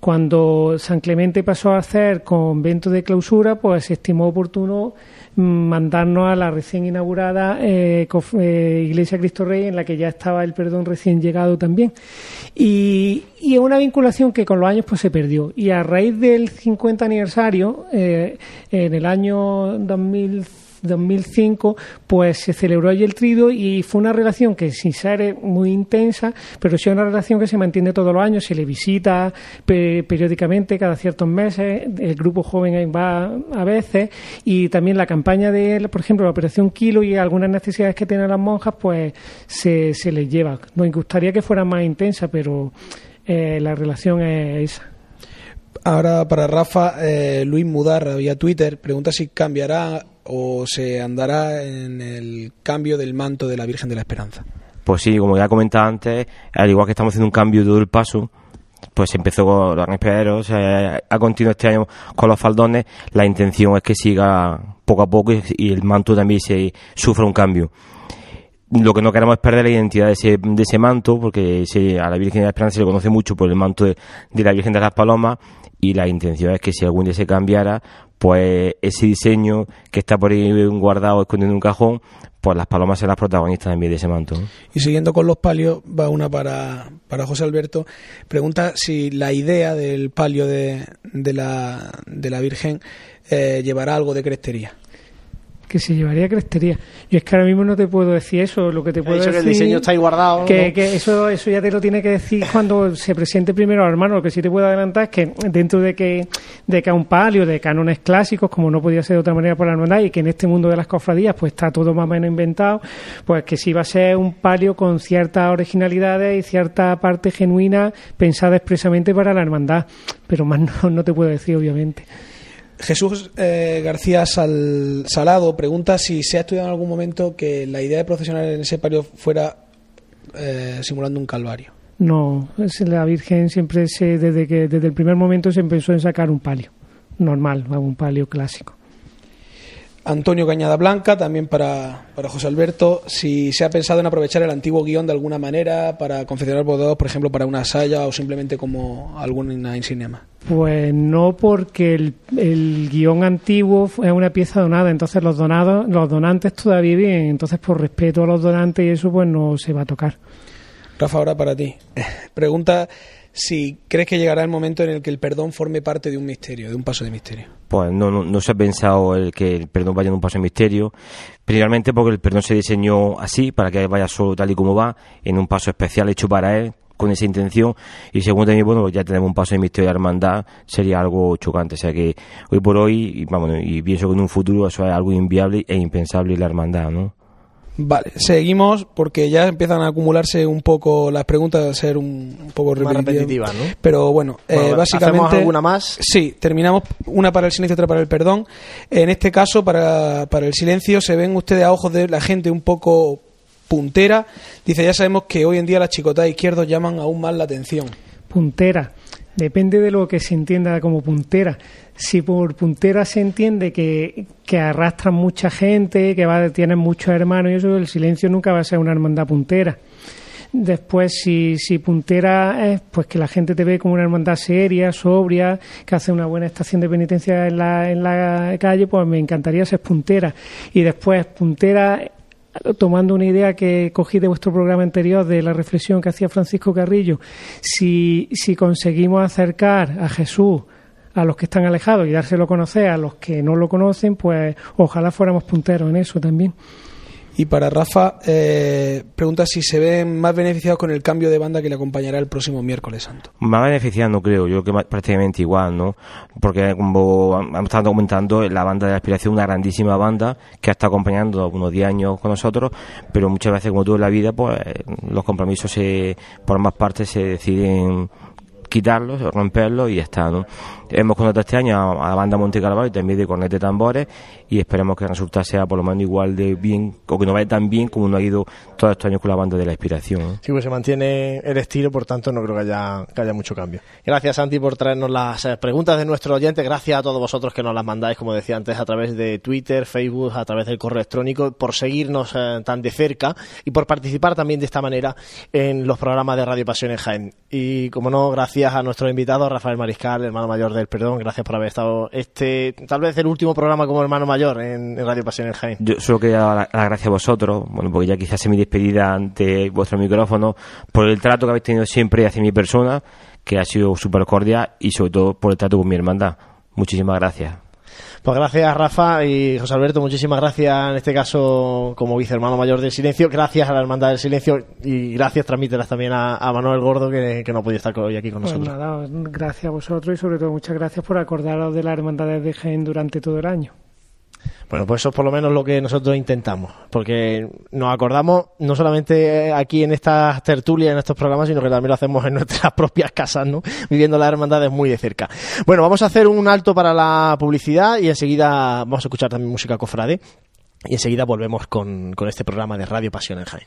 Speaker 4: Cuando San Clemente pasó a hacer convento de clausura, pues se estimó oportuno mandarnos a la recién inaugurada eh, eh, Iglesia Cristo Rey, en la que ya estaba el perdón recién llegado también. Y, y una vinculación que con los años pues se perdió. Y a raíz del 50 aniversario, eh, en el año 2005, 2005, pues se celebró allí el trido y fue una relación que sin ser muy intensa, pero sí una relación que se mantiene todos los años, se le visita periódicamente cada ciertos meses, el grupo joven va a veces y también la campaña de, por ejemplo, la operación Kilo y algunas necesidades que tienen las monjas, pues se, se les lleva. Nos gustaría que fuera más intensa, pero eh, la relación es esa.
Speaker 2: Ahora para Rafa, eh, Luis Mudarra vía Twitter pregunta si cambiará o se andará en el cambio del manto de la Virgen de la Esperanza?
Speaker 3: Pues sí, como ya comentaba antes, al igual que estamos haciendo un cambio de todo el paso, pues se empezó con los espereros, ha continuado este año con los faldones, la intención es que siga poco a poco y, el manto también se sufra un cambio. Lo que no queremos es perder la identidad de ese, de ese manto, porque a la Virgen de la Esperanza se le conoce mucho por el manto de la Virgen de las Palomas, y la intención es que si algún día se cambiara, pues ese diseño que está por ahí guardado, escondido en un cajón, pues las palomas serán las protagonistas en vez de ese manto.
Speaker 2: Y siguiendo con los palios, va una para, para José Alberto. Pregunta si la idea del palio de, de, la, de la Virgen eh, llevará algo de crestería.
Speaker 4: Que se llevaría crestería. Yo es que ahora mismo no te puedo decir eso, lo que te puedo decir...
Speaker 1: que el diseño está ahí guardado.
Speaker 4: Que, que, eso, eso ya te lo tiene que decir cuando se presente primero al hermano. Lo que sí te puedo adelantar es que dentro de que, de que a un palio, de cánones clásicos, como no podía ser de otra manera por la hermandad, y que en este mundo de las cofradías pues está todo más o menos inventado, pues que sí va a ser un palio con ciertas originalidades y cierta parte genuina pensada expresamente para la hermandad. Pero más no, no te puedo decir, obviamente.
Speaker 2: Jesús eh, García Salado pregunta si se ha estudiado en algún momento que la idea de procesionar en ese palio fuera eh, simulando un calvario.
Speaker 4: No, la Virgen siempre se, desde que desde el primer momento se empezó en sacar un palio normal, un palio clásico.
Speaker 2: Antonio Cañada Blanca, también para, para, José Alberto, si se ha pensado en aprovechar el antiguo guion de alguna manera para confeccionar bordados, por ejemplo, para una saya o simplemente como alguna insignia más.
Speaker 4: Pues no, porque el, el, guion antiguo es una pieza donada, entonces los donados, los donantes todavía viven, entonces por respeto a los donantes y eso pues no se va a tocar.
Speaker 2: Rafa, ahora para ti. Pregunta si crees que llegará el momento en el que el perdón forme parte de un misterio, de un paso de misterio.
Speaker 3: Pues no, no, se ha pensado el que el perdón vaya en un paso de misterio, principalmente porque el perdón se diseñó así, para que vaya solo tal y como va, en un paso especial hecho para él, con esa intención y según también bueno ya tenemos un paso de misterio de hermandad sería algo chocante o sea que hoy por hoy y, vamos y pienso que en un futuro eso es algo inviable e impensable la hermandad no
Speaker 2: Vale, seguimos porque ya empiezan a acumularse un poco las preguntas a ser un, poco
Speaker 1: repetitivas, ¿no?
Speaker 2: Pero bueno, eh, básicamente.
Speaker 1: ¿Hacemos alguna más?
Speaker 2: Sí, terminamos una para el silencio otra para el perdón. En este caso, para, para el silencio, se ven ustedes a ojos de la gente un poco puntera. Dice, ya sabemos que hoy en día las chicotas izquierdos llaman aún más la atención.
Speaker 4: Puntera. Depende de lo que se entienda como puntera si por puntera se entiende que, que arrastran mucha gente, que va, tienen muchos hermanos y eso, el silencio nunca va a ser una hermandad puntera. Después, si, si puntera es pues que la gente te ve como una hermandad seria, sobria, que hace una buena estación de penitencia en la, en la calle, pues me encantaría ser puntera. Y después, puntera tomando una idea que cogí de vuestro programa anterior, de la reflexión que hacía Francisco Carrillo, si, si conseguimos acercar a Jesús a los que están alejados y dárselo a conocer a los que no lo conocen, pues ojalá fuéramos punteros en eso también.
Speaker 2: Y para Rafa, eh, pregunta si se ven más beneficiados con el cambio de banda que le acompañará el próximo miércoles santo.
Speaker 3: Más beneficiados no creo, yo creo que prácticamente igual, ¿no? Porque como hemos estado comentando, la banda de aspiración, una grandísima banda que ha estado acompañando unos 10 años con nosotros, pero muchas veces, como todo en la vida, pues los compromisos se, por más partes se deciden quitarlos, romperlos y ya está, ¿no? Hemos contratado este año a, la banda Monte Carvalho también de cornete tambores y esperemos que el resultado sea por lo menos igual de bien o que no vaya tan bien como no ha ido todos estos años con la banda de la inspiración.
Speaker 1: Sí, pues se mantiene el estilo, por tanto no creo que haya, que haya mucho cambio. Gracias Santi por traernos las eh, preguntas de nuestro oyente, gracias a todos vosotros que nos las mandáis, como decía antes, a través de Twitter, Facebook, a través del correo electrónico, por seguirnos eh, tan de cerca y por participar también de esta manera en los programas de Radio Pasión en Jaén. Y como no, gracias a nuestro invitado Rafael Mariscal, hermano mayor del Perdón. Gracias por haber estado este, tal vez el último programa como hermano mayor en, Radio Pasión en Jaén.
Speaker 3: Yo solo quería dar las gracias a vosotros, bueno, porque ya quizás es mi despedida ante vuestro micrófono, por el trato que habéis tenido siempre hacia mi persona, que ha sido súper cordial y sobre todo por el trato con mi hermandad. Muchísimas gracias.
Speaker 1: Pues gracias Rafa y José Alberto, muchísimas gracias en este caso como vicehermano mayor del silencio, gracias a la Hermandad del Silencio y gracias transmítelas también a, Manuel Gordo que, no podía estar hoy aquí con pues nosotros.
Speaker 4: Nada, gracias a vosotros y sobre todo muchas gracias por acordaros de la Hermandad de Jaén durante todo el año.
Speaker 1: Bueno, pues eso es por lo menos lo que nosotros intentamos, porque nos acordamos no solamente aquí en estas tertulias, en estos programas, sino que también lo hacemos en nuestras propias casas, ¿no? Viviendo las hermandades muy de cerca. Bueno, vamos a hacer un alto para la publicidad y enseguida vamos a escuchar también música cofrade y enseguida volvemos con, con este programa de Radio Pasión en Jaén.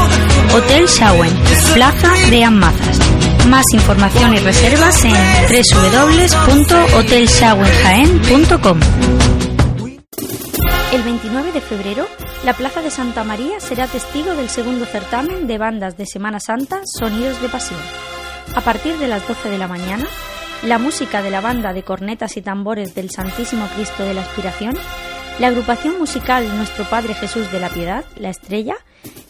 Speaker 5: Hotel Shawen, Plaza de Amazas. Más información y reservas en www.hotelshawenjaen.com. El 29 de febrero, la Plaza de Santa María será testigo del segundo certamen de bandas de Semana Santa Sonidos de Pasión. A partir de las 12 de la mañana, la música de la banda de cornetas y tambores del Santísimo Cristo de la Aspiración, la agrupación musical Nuestro Padre Jesús de la Piedad, La Estrella,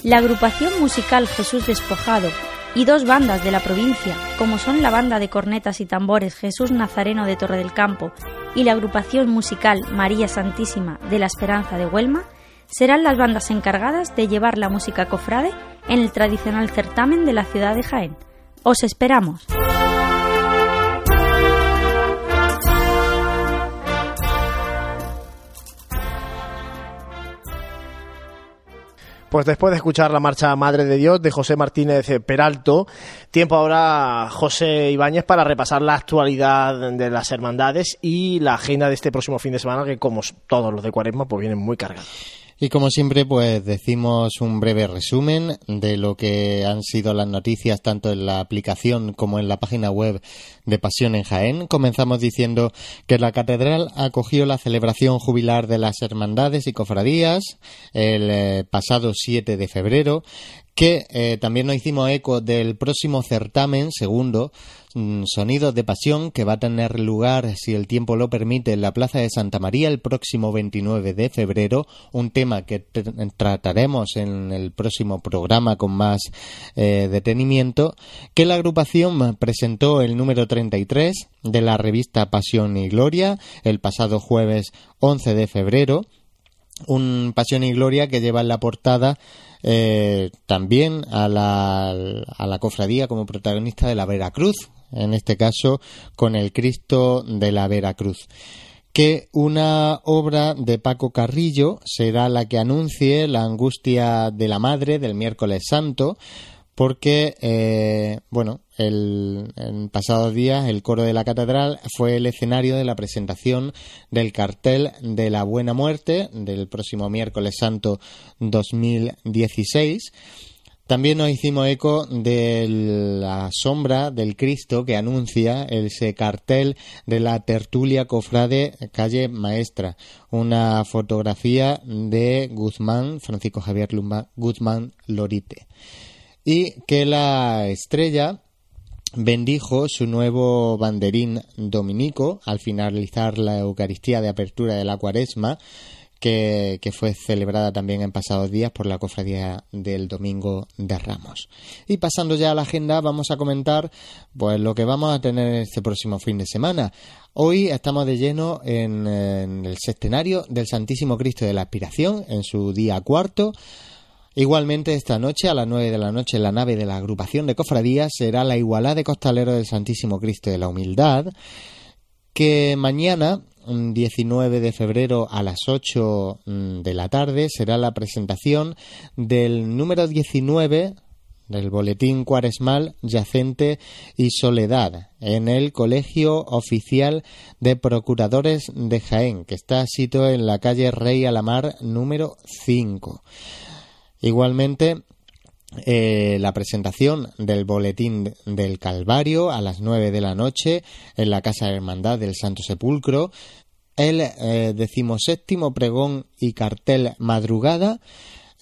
Speaker 5: la agrupación musical Jesús Despojado y dos bandas de la provincia, como son la banda de cornetas y tambores Jesús Nazareno de Torre del Campo y la agrupación musical María Santísima de la Esperanza de Huelma, serán las bandas encargadas de llevar la música cofrade en el tradicional certamen de la ciudad de Jaén. Os esperamos.
Speaker 1: Pues después de escuchar la marcha Madre de Dios de José Martínez Peralto, tiempo ahora José Ibáñez para repasar la actualidad de las hermandades y la agenda de este próximo fin de semana que como todos los de Cuaresma pues vienen muy cargados.
Speaker 6: Y como siempre, pues decimos un breve resumen de lo que han sido las noticias tanto en la aplicación como en la página web de Pasión en Jaén. Comenzamos diciendo que la catedral acogió la celebración jubilar de las hermandades y cofradías el eh, pasado 7 de febrero, que eh, también nos hicimos eco del próximo certamen segundo Mm, Sonidos de Pasión que va a tener lugar, si el tiempo lo permite, en la Plaza de Santa María el próximo 29 de febrero, un tema que trataremos en el próximo programa con más eh, detenimiento, que la agrupación presentó el número 33 de la revista Pasión y Gloria el pasado jueves 11 de febrero, un Pasión y Gloria que lleva en la portada eh, también a la, a la cofradía como protagonista de la Veracruz, en este caso con el Cristo de la Veracruz. Que una obra de Paco Carrillo será la que anuncie la angustia de la Madre del miércoles santo, porque, eh, bueno, el, en pasados días el coro de la catedral fue el escenario de la presentación del cartel de la Buena Muerte del próximo miércoles santo 2016 también nos hicimos eco de la sombra del Cristo que anuncia ese cartel de la tertulia cofrade calle Maestra, una fotografía de Guzmán, Francisco Javier Lumba Guzmán Lorite. Y que la estrella bendijo su nuevo banderín dominico al finalizar la Eucaristía de apertura de la cuaresma que, fue celebrada también en pasados días por la cofradía del Domingo de Ramos. Y pasando ya a la agenda, vamos a comentar pues lo que vamos a tener este próximo fin de semana. Hoy estamos de lleno en, en el sextenario del Santísimo Cristo de la Aspiración, en su día cuarto. Igualmente esta noche a las nueve de la noche la nave de la agrupación de cofradías será la igualada de costalero del Santísimo Cristo de la Humildad que mañana 19 de febrero a las 8 mm, de la tarde será la presentación del número 19 del Boletín Cuaresmal Yacente y Soledad en el Colegio Oficial de Procuradores de Jaén, que está situado en la calle Rey Alamar número 5. Igualmente, eh, la presentación del boletín del Calvario a las nueve de la noche en la Casa Hermandad del Santo Sepulcro, el eh, decimoséptimo pregón y cartel madrugada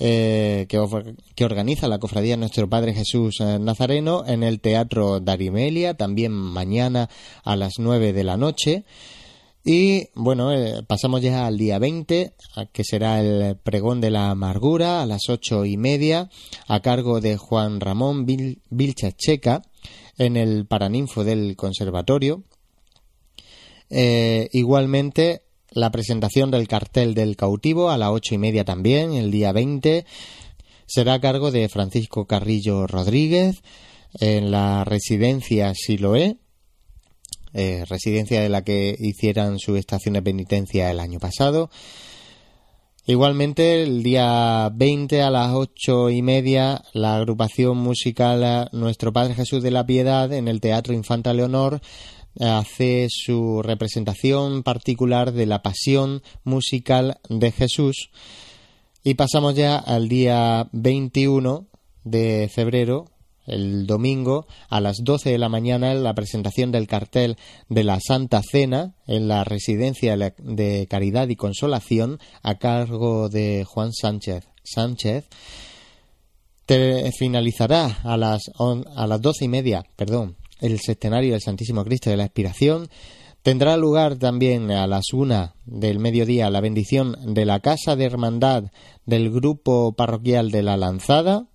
Speaker 6: eh, que, organiza la Cofradía Nuestro Padre Jesús eh, Nazareno en el Teatro Darimelia, también mañana a las 9 de la noche. Y bueno, eh, pasamos ya al día 20, que será el pregón de la amargura a las ocho y media, a cargo de Juan Ramón Vilcha Checa, en el Paraninfo del Conservatorio. igualmente, la presentación del cartel del cautivo a las ocho y media también, el día 20, será a cargo de Francisco Carrillo Rodríguez en la residencia Siloé, eh, residencia de la que hicieran su estación de penitencia el año pasado. Igualmente, el día 20 a las ocho y media, la agrupación musical Nuestro Padre Jesús de la Piedad en el Teatro Infanta Leonor hace su representación particular de la pasión musical de Jesús. Y pasamos ya al día 21 de febrero, el domingo, a las 12 de la mañana, en la presentación del cartel de la Santa Cena en la Residencia de Caridad y Consolación a cargo de Juan Sánchez. Sánchez finalizará a las, a las doce y media, perdón, el sextenario del Santísimo Cristo de la Expiración. Tendrá lugar también a las una del mediodía la bendición de la Casa de Hermandad del Grupo Parroquial de la Lanzada.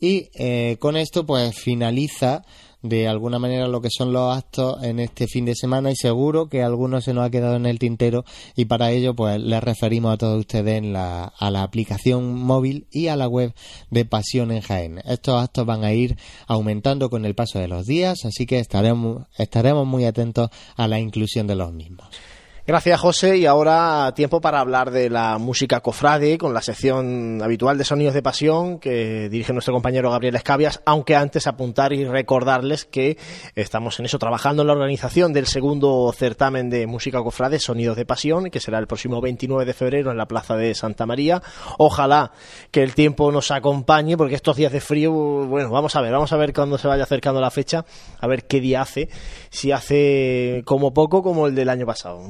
Speaker 6: Y eh, con esto pues finaliza de alguna manera lo que son los actos en este fin de semana y seguro que algunos se nos ha quedado en el tintero y para ello pues les referimos a todos ustedes en la, a la aplicación móvil y a la web de Pasión en Jaén. Estos actos van a ir aumentando con el paso de los días, así que estaremos, estaremos muy atentos a la inclusión de los mismos.
Speaker 1: Gracias, José. Y ahora tiempo para hablar de la música cofrade con la sección habitual de Sonidos de Pasión que dirige nuestro compañero Gabriel Escabias. Aunque antes apuntar y recordarles que estamos en eso trabajando en la organización del segundo certamen de música cofrade Sonidos de Pasión, que será el próximo 29 de febrero en la Plaza de Santa María. Ojalá que el tiempo nos acompañe, porque estos días de frío, bueno, vamos a ver, vamos a ver cuándo se vaya acercando la fecha, a ver qué día hace. Si hace como poco, como el del año pasado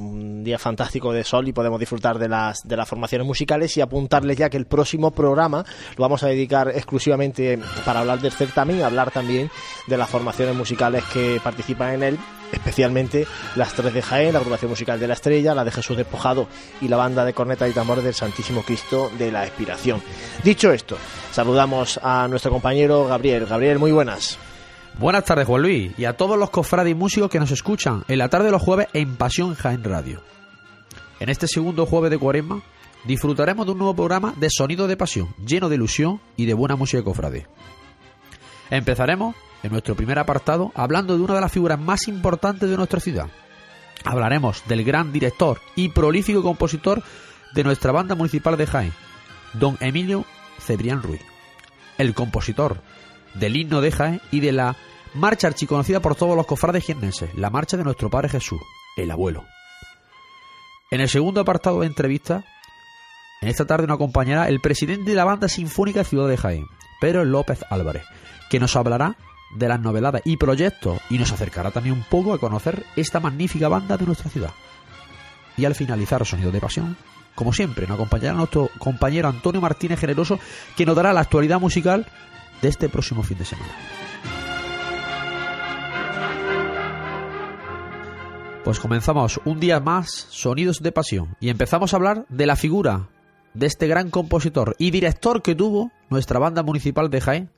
Speaker 1: día fantástico de sol y podemos disfrutar de las, de las formaciones musicales y apuntarles ya que el próximo programa lo vamos a dedicar exclusivamente para hablar del certamen y hablar también de las formaciones musicales que participan en él especialmente las tres de Jaén, la agrupación musical de la Estrella, la de Jesús Despojado y la banda de corneta y tambores del Santísimo Cristo de la Expiración. Dicho esto, saludamos a nuestro compañero Gabriel. Gabriel, muy buenas.
Speaker 7: Buenas tardes, Juan Luis, y a todos los cofrades y músicos que nos escuchan en la tarde de los jueves en Pasión Jaén Radio. En este segundo jueves de cuaresma disfrutaremos de un nuevo programa de sonido de pasión, lleno de ilusión y de buena música cofrade. Empezaremos en nuestro primer apartado hablando de una de las figuras más importantes de nuestra ciudad. Hablaremos del gran director y prolífico compositor de nuestra banda municipal de Jaén, don Emilio Cebrián Ruiz. El compositor del himno de Jaén y de la marcha archiconocida por todos los cofrades jiennenses, la marcha de nuestro Padre Jesús, el abuelo. En el segundo apartado de entrevista, en esta tarde nos acompañará el presidente de la banda sinfónica Ciudad de Jaén, Pedro López Álvarez, que nos hablará de las novedades y proyectos y nos acercará también un poco a conocer esta magnífica banda de nuestra ciudad. Y al finalizar Sonido de Pasión, como siempre, nos acompañará nuestro compañero Antonio Martínez Generoso, que nos dará la actualidad musical de este próximo fin de semana. Pues comenzamos un día más Sonidos de Pasión y empezamos a hablar de la figura de este gran compositor y director que tuvo nuestra banda municipal de Jaén,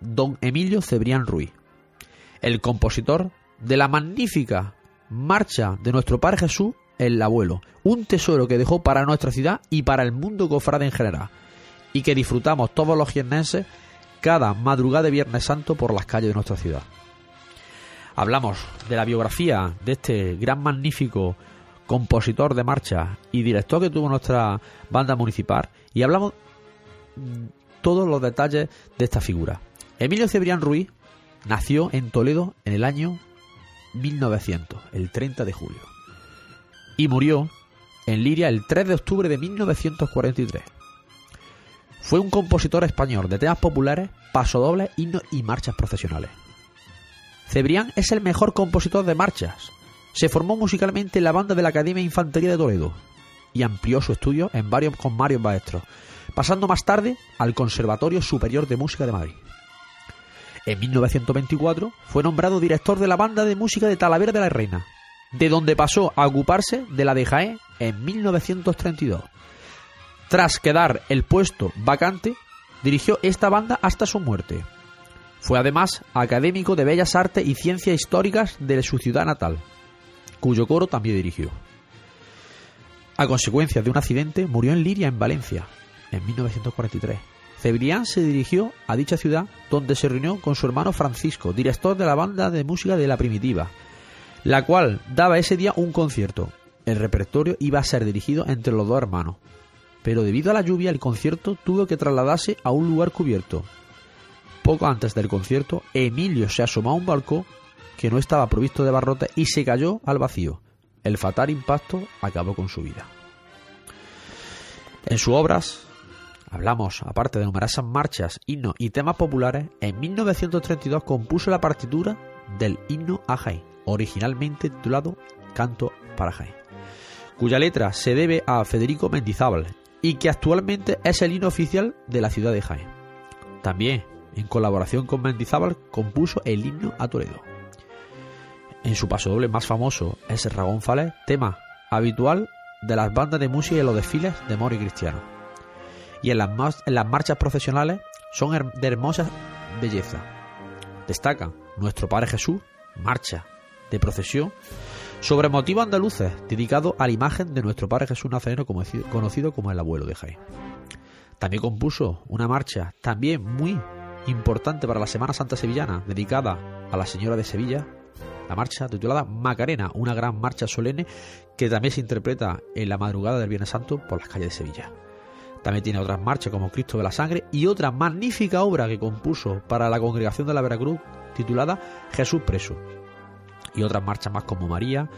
Speaker 7: don Emilio Cebrián Ruiz, el compositor de la magnífica marcha de nuestro Padre Jesús, el abuelo, un tesoro que dejó para nuestra ciudad y para el mundo cofrade en general, y que disfrutamos todos los jiennenses cada madrugada de Viernes Santo por las calles de nuestra ciudad. Hablamos de la biografía de este gran magnífico compositor de marcha y director que tuvo nuestra banda municipal y hablamos todos los detalles de esta figura. Emilio Cebrián Ruiz nació en Toledo en el año 1900, el 30 de julio, y murió en Liria el 3 de octubre de 1943. Fue un compositor español de temas populares, pasodobles, himnos y marchas profesionales. Cebrián es el mejor compositor de marchas. Se formó musicalmente en la banda de la Academia de Infantería de Toledo. y amplió su estudio en varios, con varios maestros, pasando más tarde al Conservatorio Superior de Música de Madrid. En 1924 fue nombrado director de la banda de música de Talavera de la Reina, de donde pasó a ocuparse de la de Jaén en 1932. Tras quedar el puesto vacante, dirigió esta banda hasta su muerte. Fue además académico de Bellas Artes y Ciencias Históricas de su ciudad natal, cuyo coro también dirigió. A consecuencia de un accidente, murió en Liria, en Valencia, en 1943. Cebrián se dirigió a dicha ciudad, donde se reunió con su hermano Francisco, director de la banda de música de la Primitiva, la cual daba ese día un concierto. El repertorio iba a ser dirigido entre los dos hermanos, pero debido a la lluvia el concierto tuvo que trasladarse a un lugar cubierto. Poco antes del concierto, Emilio se asomó a un barco que no estaba provisto de barrotes y se cayó al vacío. El fatal impacto acabó con su vida. En sus obras hablamos, aparte de numerosas marchas, himnos y temas populares, en 1932 compuso la partitura del himno a Jaén, originalmente titulado Canto para Jaén, cuya letra se debe a Federico Mendizábal y que actualmente es el himno oficial de la ciudad de Jaén. También, en colaboración con Mendizábal, compuso el himno a Toledo. En su pasodoble más famoso es el Ragón Falés, tema habitual de las bandas de música y los desfiles de moro y cristiano. Y en las, en las marchas profesionales son de hermosa belleza. Destacan Nuestro Padre Jesús, marcha de procesión, sobre motivos andaluces, dedicado a la imagen de nuestro Padre Jesús Nazareno, conocido como el abuelo de Jaén. También compuso una marcha también muy importante para la Semana Santa Sevillana, dedicada a la Señora de Sevilla, la marcha titulada Macarena, una gran marcha solemne que también se interpreta en la madrugada del Viernes Santo por las calles de Sevilla. También tiene otras marchas como Cristo de la Sangre y otra magnífica obra que compuso para la congregación de la Veracruz titulada Jesús Preso. Y otras marchas más como María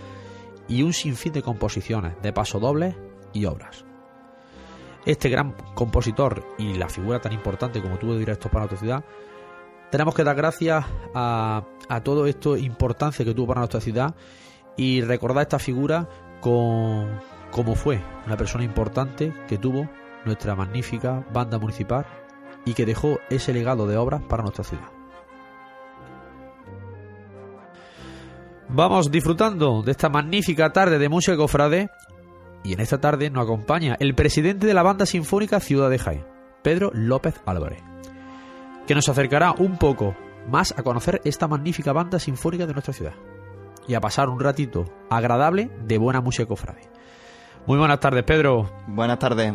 Speaker 7: y un sinfín de composiciones, de pasodobles y obras. Este gran compositor y la figura tan importante como tuvo directo para nuestra ciudad tenemos que dar gracias a, todo esto importancia que tuvo para nuestra ciudad y recordar esta figura con, como fue una persona importante que tuvo nuestra magnífica banda municipal y que dejó ese legado de obras para nuestra ciudad. Vamos disfrutando de esta magnífica tarde de música cofrade y en esta tarde nos acompaña el presidente de la banda sinfónica Ciudad de Jaén, Pedro López Álvarez que nos acercará un poco más a conocer esta magnífica banda sinfónica de nuestra ciudad y a pasar un ratito agradable de buena música cofrade. Muy buenas tardes, Pedro.
Speaker 8: Buenas tardes.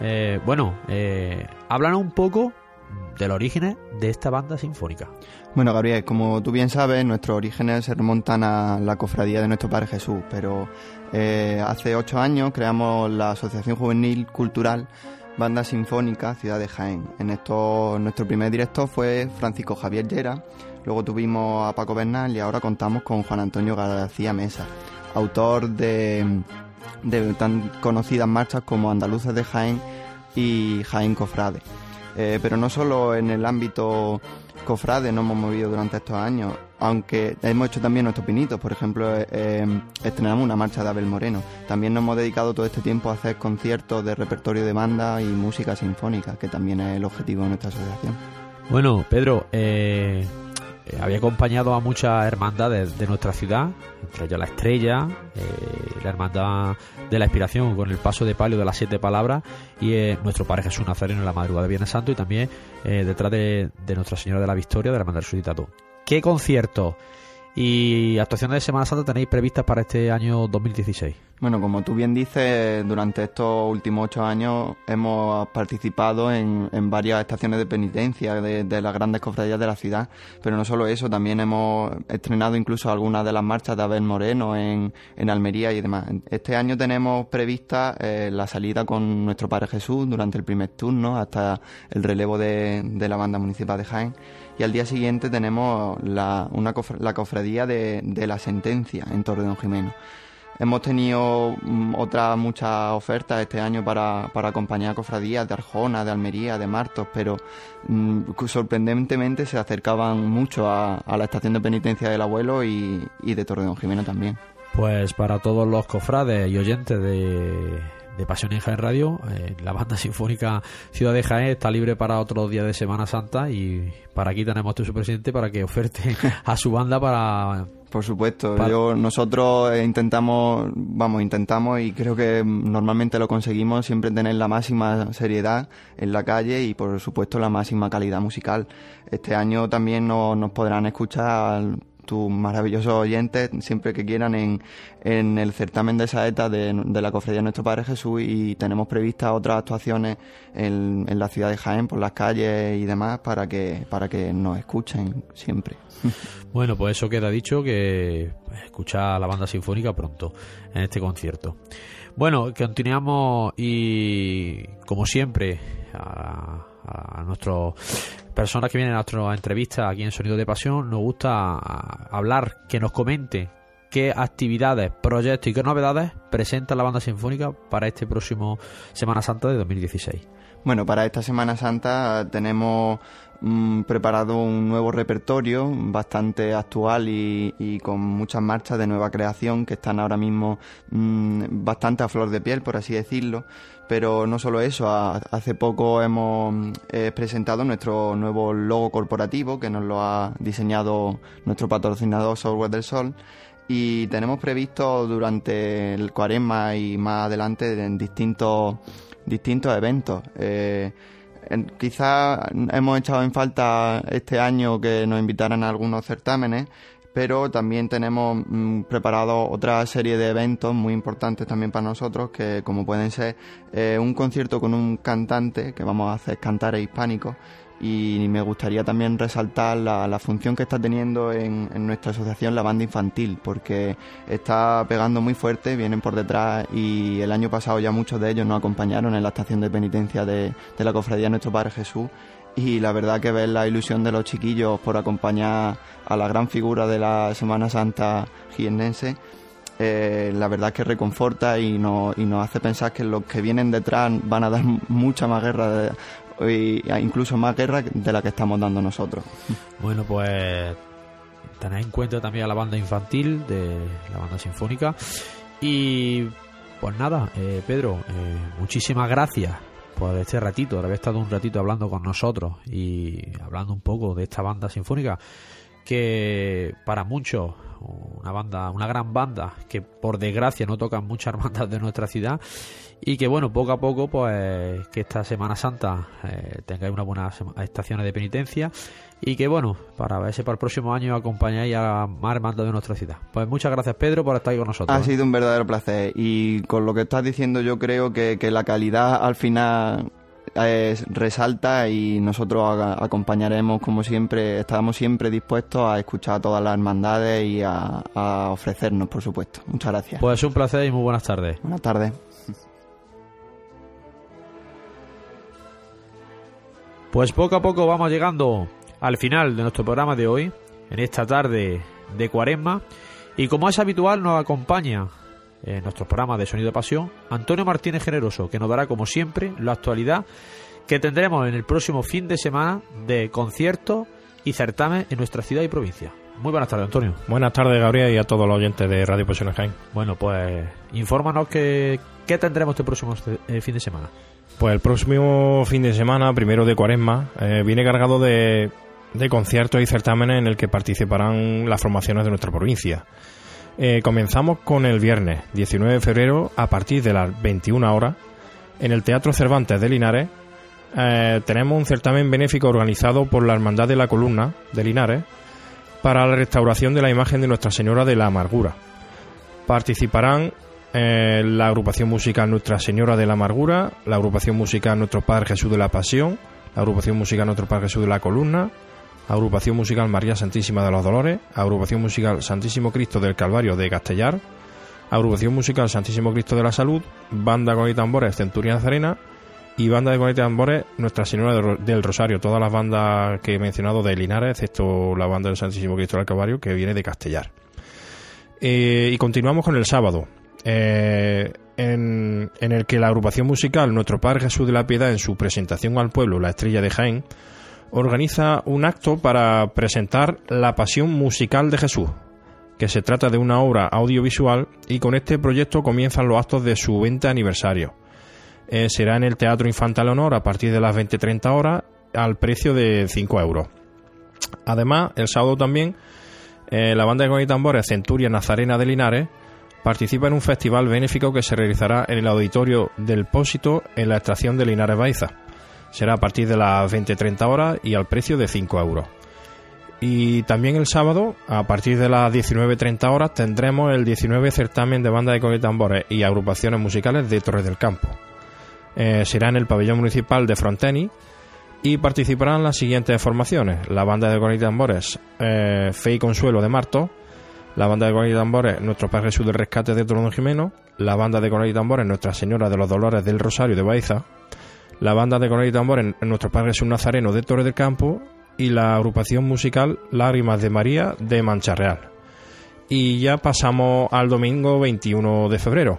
Speaker 7: Eh, bueno, eh, háblanos un poco del origen de esta banda sinfónica.
Speaker 8: Bueno, Gabriel, como tú bien sabes, nuestros orígenes se remontan a la cofradía de nuestro Padre Jesús, pero eh, hace ocho años creamos la Asociación Juvenil Cultural Banda Sinfónica Ciudad de Jaén. En esto nuestro primer director fue Francisco Javier Llera, luego tuvimos a Paco Bernal y ahora contamos con Juan Antonio García Mesa, autor de, de tan conocidas marchas como Andaluces de Jaén y Jaén Cofrade. Eh, pero no solo en el ámbito cofrade nos hemos movido durante estos años, aunque hemos hecho también nuestros pinitos, por ejemplo, eh, eh, estrenamos una marcha de Abel Moreno. También nos hemos dedicado todo este tiempo a hacer conciertos de repertorio de banda y música sinfónica, que también es el objetivo de nuestra asociación.
Speaker 7: Bueno, Pedro, eh, eh, había acompañado a muchas hermandades de nuestra ciudad, entre ellas la Estrella, eh, la Hermandad de la Inspiración con el paso de palio de las siete palabras y eh, nuestro Padre Jesús Nazareno en la madrugada de Viernes Santo y también detrás de, Nuestra Señora de la Victoria de la Hermandad Resucitado. ¿Qué conciertos y actuaciones de Semana Santa tenéis previstas para este año 2016?
Speaker 8: Bueno, como tú bien dices, durante estos últimos ocho años hemos participado en, varias estaciones de penitencia de, las grandes cofradías de la ciudad, pero no solo eso, también hemos estrenado incluso algunas de las marchas de Abel Moreno en, Almería y demás. Este año tenemos prevista eh, la salida con nuestro Padre Jesús durante el primer turno hasta el relevo de, la banda municipal de Jaén y al día siguiente tenemos la, una la cofradía de, de la sentencia en Torre Don Jimeno. Hemos tenido mm, otras muchas ofertas este año para, para acompañar cofradías de Arjona, de Almería, de Martos, pero mm, sorprendentemente se acercaban mucho a, la estación de penitencia del abuelo y, y de Torredón Jimeno también.
Speaker 7: Pues para todos los cofrades y oyentes de, de Pasión en Jaén Radio. Eh, la banda sinfónica Ciudad de Jaén está libre para otros días de Semana Santa y para aquí tenemos a su presidente para que oferte a su banda para
Speaker 8: por supuesto, yo nosotros intentamos, vamos, intentamos y creo que normalmente lo conseguimos siempre tener la máxima seriedad en la calle y por supuesto la máxima calidad musical. Este año también nos, nos podrán escuchar tus maravillosos oyentes siempre que quieran en, en el certamen de saeta de, de, la Cofradía de Nuestro Padre Jesús y tenemos previstas otras actuaciones en, en, la ciudad de Jaén por las calles y demás para que para que nos escuchen siempre.
Speaker 7: Bueno, pues eso queda dicho que escucha a la banda sinfónica pronto en este concierto. Bueno, continuamos y como siempre a, a nuestros personas que vienen a nuestra entrevista aquí en Sonido de Pasión, nos gusta hablar, que nos comente qué actividades, proyectos y qué novedades presenta la banda sinfónica para este próximo Semana Santa de 2016.
Speaker 8: Bueno, para esta Semana Santa tenemos mm, preparado un nuevo repertorio bastante actual y, con muchas marchas de nueva creación que están ahora mismo mm, bastante a flor de piel, por así decirlo. Pero no solo eso, hace poco hemos eh, presentado nuestro nuevo logo corporativo que nos lo ha diseñado nuestro patrocinador Software del Sol y tenemos previsto durante el cuaresma y más adelante en distintos distintos eventos. Eh, quizás hemos echado en falta este año que nos invitaran a algunos certámenes, pero también tenemos mm, preparado otra serie de eventos muy importantes también para nosotros, que como pueden ser eh, un concierto con un cantante, que vamos a hacer cantar hispánico, y me gustaría también resaltar la, función que está teniendo en, nuestra asociación la banda infantil, porque está pegando muy fuerte, vienen por detrás y el año pasado ya muchos de ellos nos acompañaron en la estación de penitencia de, la Cofradía Nuestro Padre Jesús y la verdad que ver la ilusión de los chiquillos por acompañar a la gran figura de la Semana Santa jiennense, eh, la verdad que reconforta y, no, y nos hace pensar que los que vienen detrás van a dar mucha más guerra de, y incluso más guerra de la que estamos dando nosotros.
Speaker 7: Bueno, pues tenéis en cuenta también a la banda infantil de la banda sinfónica y pues nada, eh, Pedro, eh, muchísimas gracias por este ratito, por haber estado un ratito hablando con nosotros y hablando un poco de esta banda sinfónica que para muchos una banda, una gran banda que por desgracia no tocan muchas bandas de nuestra ciudad y que bueno, poco a poco pues que esta Semana Santa eh, tengáis unas buenas estaciones de penitencia y que bueno, para verse para el próximo año acompañáis a más hermanos de nuestra ciudad. Pues muchas gracias Pedro por estar ahí con nosotros.
Speaker 8: Ha sido un verdadero placer y con lo que estás diciendo yo creo que, que la calidad al final resalta y nosotros acompañaremos como siempre, estamos siempre dispuestos a escuchar a todas las hermandades y a, a ofrecernos, por supuesto. Muchas gracias.
Speaker 7: Pues un placer y muy buenas tardes.
Speaker 8: Buenas tardes.
Speaker 7: Pues poco a poco vamos llegando al final de nuestro programa de hoy, en esta tarde de cuaresma, y como es habitual nos acompaña en nuestro programa de Sonido de Pasión Antonio Martínez Generoso, que nos dará como siempre la actualidad que tendremos en el próximo fin de semana de conciertos y certamen en nuestra ciudad y provincia. Muy buenas tardes, Antonio.
Speaker 9: Buenas tardes, Gabriel, y a todos los oyentes de Radio Pasión Jaén.
Speaker 7: Bueno, pues infórmanos que, qué tendremos este próximo eh, fin de semana.
Speaker 9: Pues el próximo fin de semana, primero de cuaresma, eh, viene cargado de, de, conciertos y certámenes en el que participarán las formaciones de nuestra provincia. Eh, comenzamos con el viernes 19 de febrero a partir de las 21 horas en el Teatro Cervantes de Linares. Eh, tenemos un certamen benéfico organizado por la Hermandad de la Columna de Linares para la restauración de la imagen de Nuestra Señora de la Amargura. Participarán eh, la agrupación musical Nuestra Señora de la Amargura, la agrupación musical Nuestro Padre Jesús de la Pasión, la agrupación musical Nuestro Padre Jesús de la Columna, agrupación musical María Santísima de los Dolores, agrupación musical Santísimo Cristo del Calvario de Castellar, agrupación musical Santísimo Cristo de la Salud, banda con y tambores Centuria Nazarena y banda de con y tambores Nuestra Señora del Rosario, todas las bandas que he mencionado de Linares, excepto la banda del Santísimo Cristo del Calvario que viene de Castellar. Eh, y continuamos con el sábado, eh, en, el que la agrupación musical Nuestro Padre Jesús de la Piedad, en su presentación al pueblo, La Estrella de Jaén, organiza un acto para presentar la Pasión Musical de Jesús, que se trata de una obra audiovisual y con este proyecto comienzan los actos de su 20 aniversario. eh, será en el Teatro Infantil Honor a partir de las 20-30 horas al precio de 5 euros. Además, el sábado también, eh, la banda de con tambores Centuria Nazarena de Linares participa en un festival benéfico que se realizará en el auditorio del Pósito en la extracción de Linares Baiza. Será a partir de las 20-30 horas y al precio de 5 euros. Y también el sábado, a partir de las 19.30 horas, tendremos el 19 certamen de banda de con y y agrupaciones musicales de Torres del Campo. Eh, será en el pabellón municipal de Fronteni y participarán las siguientes formaciones: la banda de con y tambores eh, Fe y Consuelo de Marto, la banda de con y tambores Nuestro Padre Jesús del Rescate de Torón Jimeno, la banda de con y tambores Nuestra Señora de los Dolores del Rosario de Baiza, la banda de con y tambores Nuestro Padre Jesús Nazareno de Torres del Campo y la agrupación musical Lágrimas de María de Mancha Real. Y ya pasamos al domingo 21 de febrero,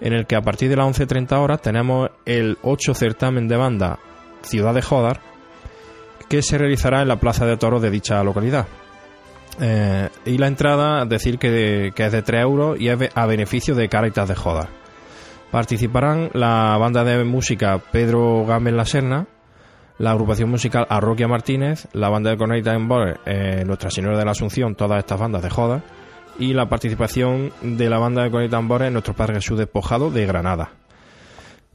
Speaker 9: en el que a partir de las 11.30 horas tenemos el 8 certamen de banda Ciudad de Jodar, que se realizará en la Plaza de Toros de dicha localidad. Eh, y la entrada, decir que, que es de 3 euros y es a beneficio de Caritas de Jodar. Participarán la banda de música Pedro Gámez La Serna, la agrupación musical Arroquia Martínez, la banda de Corneta en eh, Nuestra Señora de la Asunción, todas estas bandas de Jodar, y la participación de la banda de Corneta y Tambores Nuestro Padre Jesús Despojado de Granada.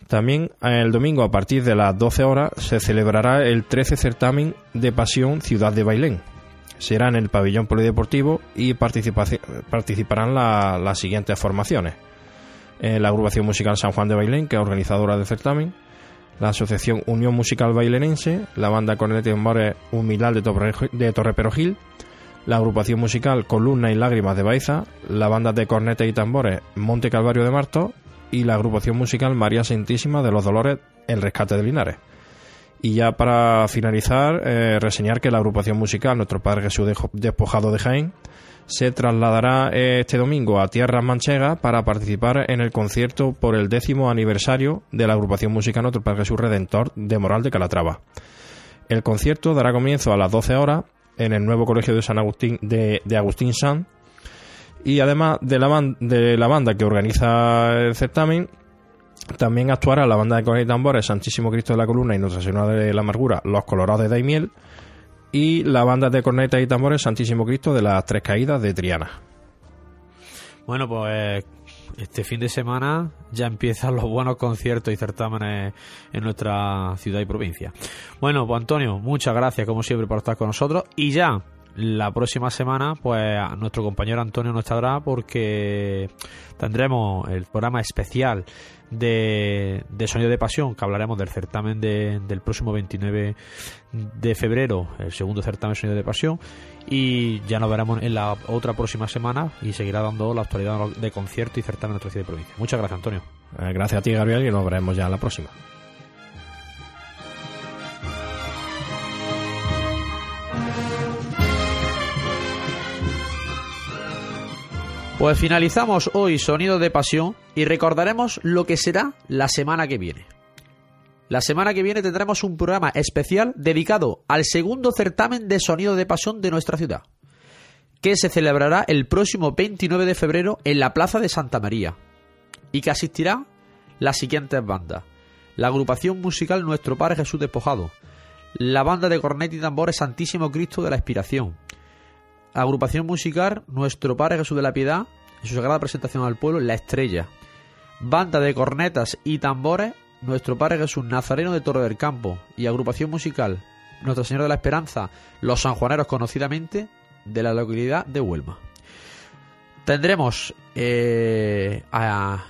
Speaker 9: También eh, el domingo a partir de las 12 horas se celebrará el 13 certamen de Pasión Ciudad de Bailén. Será en el pabellón polideportivo y participarán la- las siguientes formaciones. Eh, la agrupación musical San Juan de Bailén, que es organizadora del certamen, la asociación Unión Musical Bailenense, la banda Corneta y Tambores Humilal de, Torre- de Torreperogil, la agrupación musical Columna y Lágrimas de Baiza, la banda de cornetas y tambores Monte Calvario de Marto y la agrupación musical María Santísima de los Dolores El Rescate de Linares. Y ya para finalizar, eh, reseñar que la agrupación musical Nuestro Padre Jesús Despojado de Jaén se trasladará eh, este domingo a Tierras Manchegas para participar en el concierto por el décimo aniversario de la agrupación musical Nuestro Padre Jesús Redentor de Moral de Calatrava. El concierto dará comienzo a las 12 horas en el nuevo colegio de San Agustín de, de Agustín San y además de la, de la banda que organiza el certamen también actuará la banda de cornetas y tambores Santísimo Cristo de la Columna y Nuestra Señora de la Amargura Los Colorados de Daimiel y la banda de cornetas y tambores Santísimo Cristo de las Tres Caídas de Triana.
Speaker 7: Bueno, pues este fin de semana ya empiezan los buenos conciertos y certámenes en nuestra ciudad y provincia. Bueno, pues Antonio, muchas gracias como siempre por estar con nosotros y ya la próxima semana pues nuestro compañero Antonio no estará porque tendremos el programa especial de, de Sonido de Pasión que hablaremos del certamen de- del próximo 29 de febrero, el segundo certamen Sonido de Pasión y ya nos veremos en la otra próxima semana y seguirá dando la actualidad de concierto y certamen de ciudad y provincia. Muchas gracias Antonio.
Speaker 9: Eh, gracias a ti, Gabriel, y nos veremos ya la próxima.
Speaker 7: Pues finalizamos hoy Sonido de Pasión y recordaremos lo que será la semana que viene. La semana que viene tendremos un programa especial dedicado al segundo certamen de Sonido de Pasión de nuestra ciudad, que se celebrará el próximo 29 de febrero en la Plaza de Santa María y que asistirá las siguientes bandas. La agrupación musical Nuestro Padre Jesús Despojado, la banda de cornet y tambores Santísimo Cristo de la Expiración, agrupación musical Nuestro Padre Jesús de la Piedad, en su sagrada presentación al pueblo, La Estrella. Banda de cornetas y tambores, Nuestro Padre Jesús Nazareno de Torre del Campo. Y agrupación musical Nuestra Señora de la Esperanza, Los Sanjuaneros, conocidamente de la localidad de Huelma. Tendremos eh, a,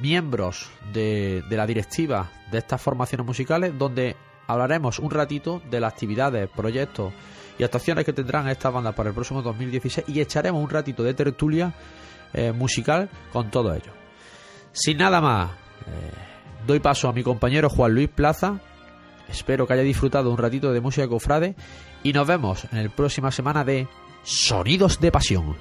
Speaker 7: miembros de, de la directiva de estas formaciones musicales, donde hablaremos un ratito de las actividades, proyectos y actuaciones que tendrán estas bandas para el próximo 2016 y echaremos un ratito de tertulia eh, musical con todo ello. Sin nada más, eh, doy paso a mi compañero Juan Luis Plaza. Espero que haya disfrutado un ratito de música cofrade y nos vemos en la próxima semana de Sonidos de Pasión.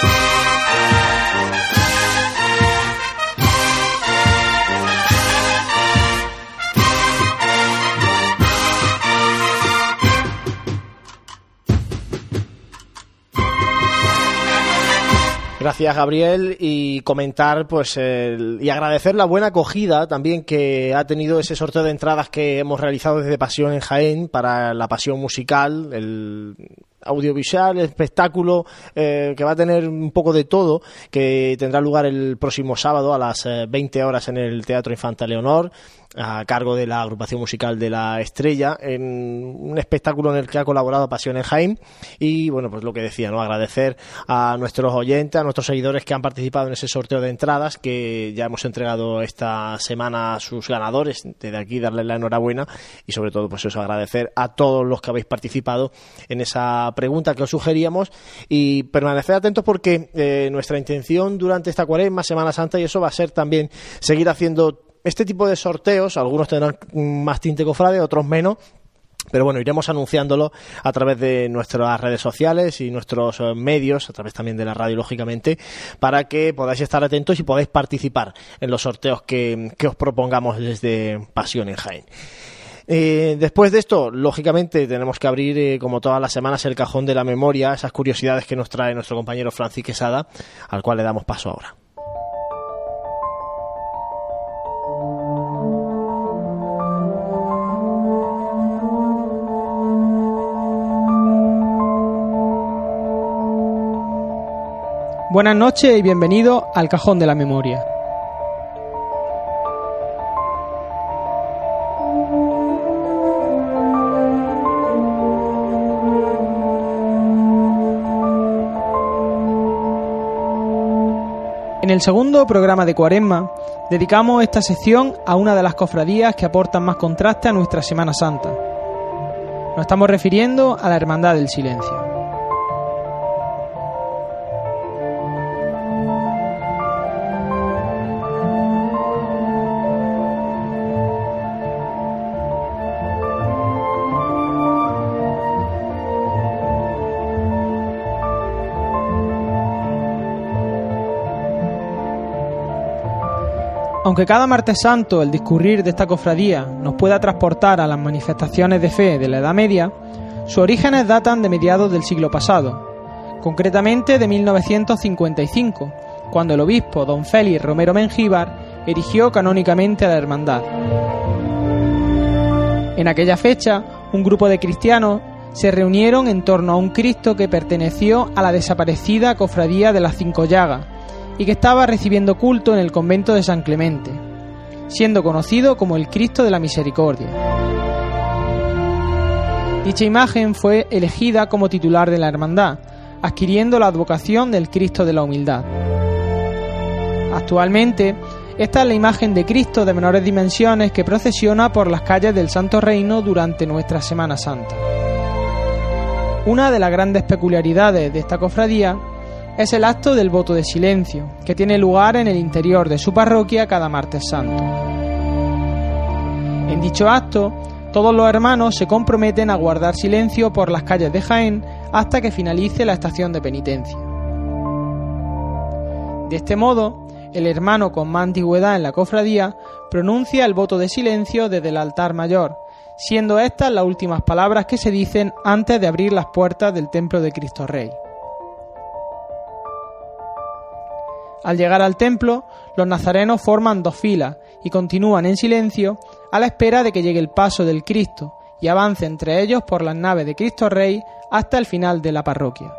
Speaker 1: Gracias, Gabriel, y comentar pues el- y agradecer la buena acogida también que ha tenido ese sorteo de entradas que hemos realizado desde Pasión en Jaén para la pasión musical, el audiovisual, espectáculo eh, que va a tener un poco de todo, que tendrá lugar el próximo sábado a las eh, 20 horas en el Teatro Infanta Leonor a cargo de la agrupación musical de la Estrella, en un espectáculo en el que ha colaborado Pasión en Jaén. Y bueno, pues lo que decía, ¿no? Agradecer a nuestros oyentes, a nuestros seguidores que han participado en ese sorteo de entradas, que ya hemos entregado esta semana a sus ganadores. Desde aquí darles la enhorabuena y sobre todo, pues eso, agradecer a todos los que habéis participado en esa pregunta que os sugeríamos y permanecer atentos porque eh, nuestra intención durante esta cuaresma, Semana Santa y eso va a ser también seguir haciendo este tipo de sorteos, algunos tendrán más tinte cofrade, otros menos, pero bueno, iremos anunciándolo a través de nuestras redes sociales y nuestros eh, medios, a través también de la radio, lógicamente, para que podáis estar atentos y podáis participar en los sorteos que, que os propongamos desde Pasión en Jaén. Eh, después de esto, lógicamente, tenemos que abrir, eh, como todas las semanas, el cajón de la memoria, esas curiosidades que nos trae nuestro compañero Francis Quesada, al cual le damos paso ahora.
Speaker 10: Buenas noches y bienvenido al Cajón de la Memoria. El segundo programa de Cuaresma dedicamos esta sección a una de las cofradías que aportan más contraste a nuestra Semana Santa. Nos estamos refiriendo a la Hermandad del Silencio. Aunque cada martes santo el discurrir de esta cofradía nos pueda transportar a las manifestaciones de fe de la Edad Media, sus orígenes datan de mediados del siglo pasado, concretamente de 1955, cuando el obispo don Félix Romero Mengíbar erigió canónicamente a la hermandad. En aquella fecha, un grupo de cristianos se reunieron en torno a un Cristo que perteneció a la desaparecida cofradía de las Cinco Llagas, y que estaba recibiendo culto en el convento de San Clemente, siendo conocido como el Cristo de la Misericordia. Dicha imagen fue elegida como titular de la hermandad, adquiriendo la advocación del Cristo de la Humildad. Actualmente, esta es la imagen de Cristo de menores dimensiones que procesiona por las calles del Santo Reino durante nuestra Semana Santa. Una de las grandes peculiaridades de esta cofradía es el acto del voto de silencio, que tiene lugar en el interior de su parroquia cada martes santo. En dicho acto, todos los hermanos se comprometen a guardar silencio por las calles de Jaén hasta que finalice la estación de penitencia. De este modo, el hermano con más antigüedad en la cofradía pronuncia el voto de silencio desde el altar mayor, siendo estas las últimas palabras que se dicen antes de abrir las puertas del templo de Cristo Rey. Al llegar al templo, los nazarenos forman dos filas y continúan en silencio a la espera de que llegue el paso del Cristo y avance entre ellos por las naves de Cristo Rey hasta el final de la parroquia.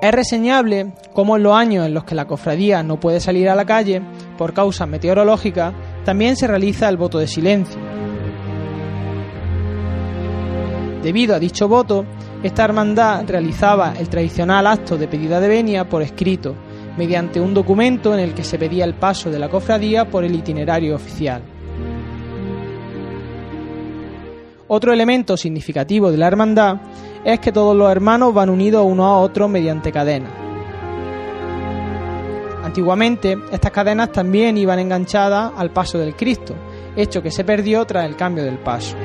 Speaker 10: Es reseñable cómo en los años en los que la cofradía no puede salir a la calle por causas meteorológicas, también se realiza el voto de silencio. Debido a dicho voto, esta hermandad realizaba el tradicional acto de pedida de venia por escrito, mediante un documento en el que se pedía el paso de la cofradía por el itinerario oficial. Otro elemento significativo de la hermandad es que todos los hermanos van unidos unos a otros mediante cadenas. Antiguamente, estas cadenas también iban enganchadas al paso del Cristo, hecho que se perdió tras el cambio del paso.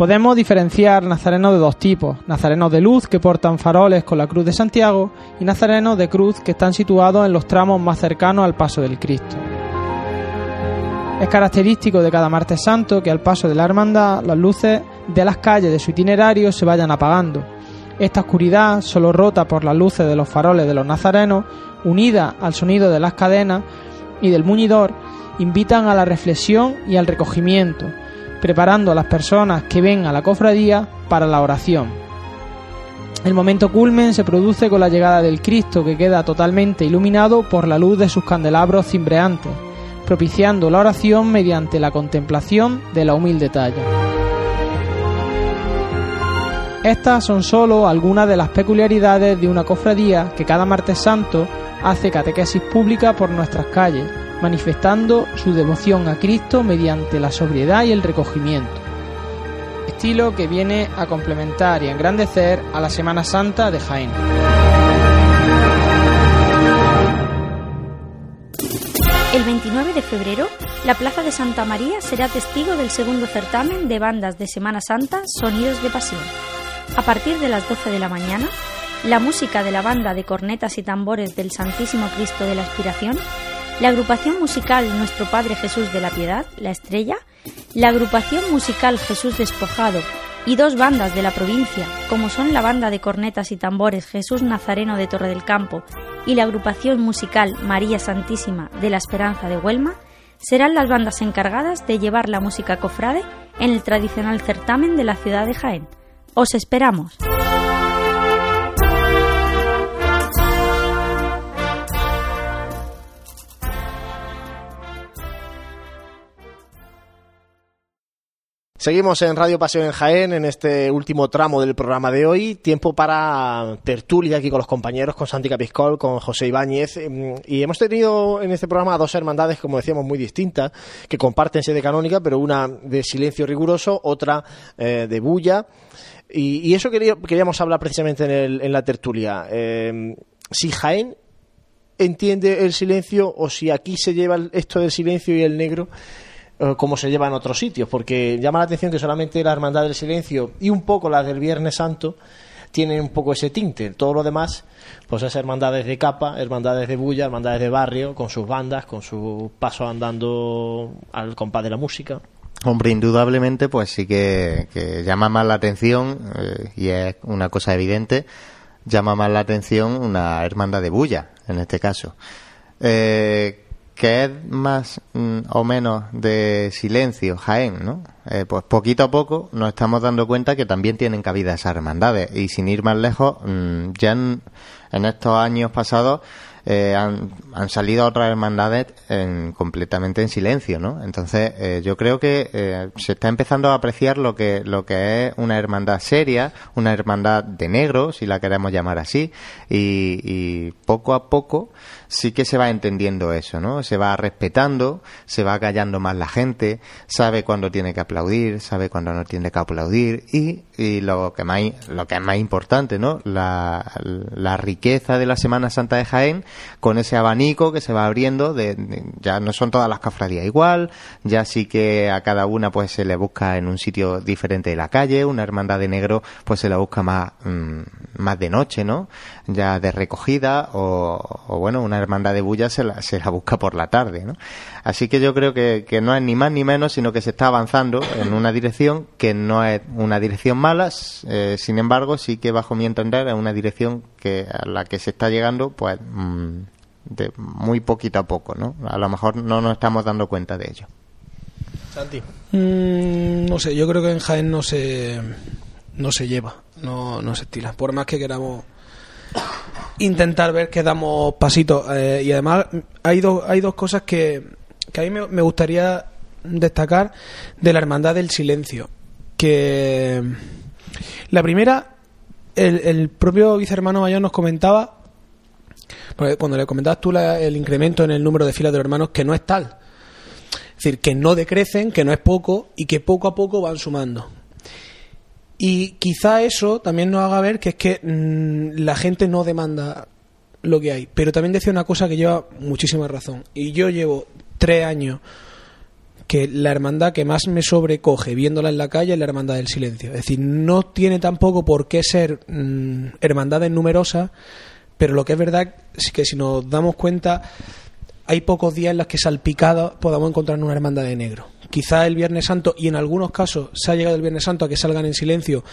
Speaker 10: Podemos diferenciar nazarenos de dos tipos, nazarenos de luz que portan faroles con la cruz de Santiago y nazarenos de cruz que están situados en los tramos más cercanos al paso del Cristo. Es característico de cada martes santo que al paso de la hermandad las luces de las calles de su itinerario se vayan apagando. Esta oscuridad, solo rota por las luces de los faroles de los nazarenos, unida al sonido de las cadenas y del muñidor, invitan a la reflexión y al recogimiento, preparando a las personas que ven a la cofradía para la oración. El momento culmen se produce con la llegada del Cristo que queda totalmente iluminado por la luz de sus candelabros cimbreantes, propiciando la oración mediante la contemplación de la humilde talla. Estas son solo algunas de las peculiaridades de una cofradía que cada martes santo hace catequesis pública por nuestras calles, manifestando su devoción a Cristo mediante la sobriedad y el recogimiento. Estilo que viene a complementar y engrandecer a la Semana Santa de Jaén.
Speaker 5: El 29 de febrero, la Plaza de Santa María será testigo del segundo certamen de bandas de Semana Santa Sonidos de Pasión. A partir de las 12 de la mañana, la música de la banda de cornetas y tambores del Santísimo Cristo de la Aspiración, la agrupación musical Nuestro Padre Jesús de la Piedad, La Estrella, la agrupación musical Jesús Despojado y dos bandas de la provincia, como son la banda de cornetas y tambores Jesús Nazareno de Torre del Campo y la agrupación musical María Santísima de la Esperanza de Huelma, serán las bandas encargadas de llevar la música cofrade en el tradicional certamen de la ciudad de Jaén. Os esperamos.
Speaker 1: Seguimos en Radio Pasión en Jaén en este último tramo del programa de hoy. Tiempo para tertulia aquí con los compañeros, con Santi Capiscol, con José Ibáñez. Y hemos tenido en este programa dos hermandades, como decíamos, muy distintas, que comparten sede canónica, pero una de silencio riguroso, otra eh, de bulla. Y, eso queríamos hablar precisamente en, el, en la tertulia. Eh, si Jaén entiende el silencio o si aquí se lleva esto del silencio y el negro como se lleva en otros sitios, porque llama la atención que solamente la Hermandad del Silencio y un poco la del Viernes Santo tienen un poco ese tinte. Todo lo demás, pues es hermandades de capa, hermandades de bulla, hermandades de barrio, con sus bandas, con su paso andando al compás de la música.
Speaker 6: Hombre, indudablemente, pues sí que, llama más la atención, eh, y es una cosa evidente, llama más la atención una hermandad de bulla, en este caso. Eh, que es más mm, o menos de silencio, Jaén, ¿no? Eh, pues poquito a poco nos estamos dando cuenta que también tienen cabida esas hermandades y sin ir más lejos, mm, ya en, estos años pasados eh, han, salido otras hermandades en, completamente en silencio, ¿no? Entonces eh, yo creo que se está empezando a apreciar lo que lo que es una hermandad seria, una hermandad de negro, si la queremos llamar así, y, y poco a poco sí que se va entendiendo eso, ¿no? Se va respetando, se va callando más la gente, sabe cuándo tiene que aplaudir, sabe cuándo no tiene que aplaudir y, y lo que más lo que es más importante, ¿no? La, la riqueza de la Semana Santa de Jaén con ese abanico que se va abriendo de, ya no son todas las cofradías igual, ya sí que a cada una pues se le busca en un sitio diferente de la calle, una hermandad de negro pues se la busca más mm, más de noche, ¿no? Ya de recogida o, o bueno, una hermandad de bulla se la, se la busca por la tarde, ¿no? Así que yo creo que, que, no es ni más ni menos, sino que se está avanzando en una dirección que no es una dirección mala, eh, sin embargo, sí que bajo mi entender es una dirección que a la que se está llegando, pues, mm, de muy poquito a poco, ¿no? A lo mejor no nos estamos dando cuenta de ello.
Speaker 1: Santi.
Speaker 2: Mm, no sé, yo creo que en Jaén no se, no se lleva, no, no se estila. Por más que queramos intentar ver que damos pasitos. Eh, y además hay, dos hay dos cosas que, que a mí me, gustaría destacar de la Hermandad del Silencio. Que la primera, el, el propio vicehermano mayor nos comentaba, cuando le comentabas tú el incremento en el número de filas de los hermanos, que no es tal. Es decir, que no decrecen, que no es poco y que poco a poco van sumando. Y quizá eso también nos haga ver que es que mm, la gente no demanda lo que hay. Pero también decía una cosa que lleva muchísima razón. Y yo llevo tres años que la hermandad que más me sobrecoge viéndola en la calle es la hermandad del silencio. Es decir, no tiene tampoco por qué ser mm, hermandades numerosas, pero lo que es verdad es que si nos damos cuenta, hay pocos días en los que salpicados podamos encontrar una hermandad de negro quizá el Viernes Santo, y en algunos casos se ha llegado el Viernes Santo a que salgan en silencio,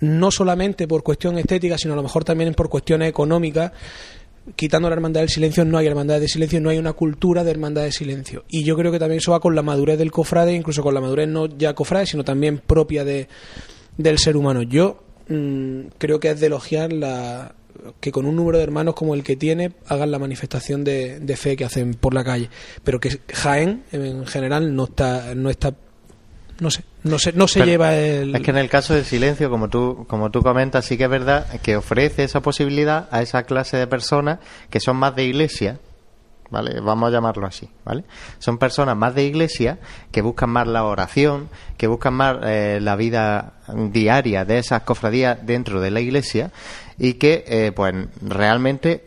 Speaker 2: no solamente por cuestión estética, sino a lo mejor también por cuestiones económicas, quitando la hermandad del silencio no hay hermandad de silencio, no hay una cultura de hermandad de silencio. Y yo creo que también eso va con la madurez del cofrade, incluso con la madurez no ya cofrade, sino también propia de, del ser humano. Yo mm, creo que es de elogiar la, que con un número de hermanos como el que tiene hagan la manifestación de, de fe que hacen por la calle. Pero que Jaén, en general, no está, no está no sé, no se, no se
Speaker 6: Pero
Speaker 2: lleva el...
Speaker 6: Es que en el caso del silencio, como tú, como tú comentas, sí que es verdad que ofrece esa posibilidad a esa clase de personas que son más de iglesia, ¿vale? Vamos a llamarlo así, ¿vale? Son personas más de iglesia que buscan más la oración, que buscan más eh, la vida diaria de esas cofradías dentro de la iglesia y que, eh, pues, realmente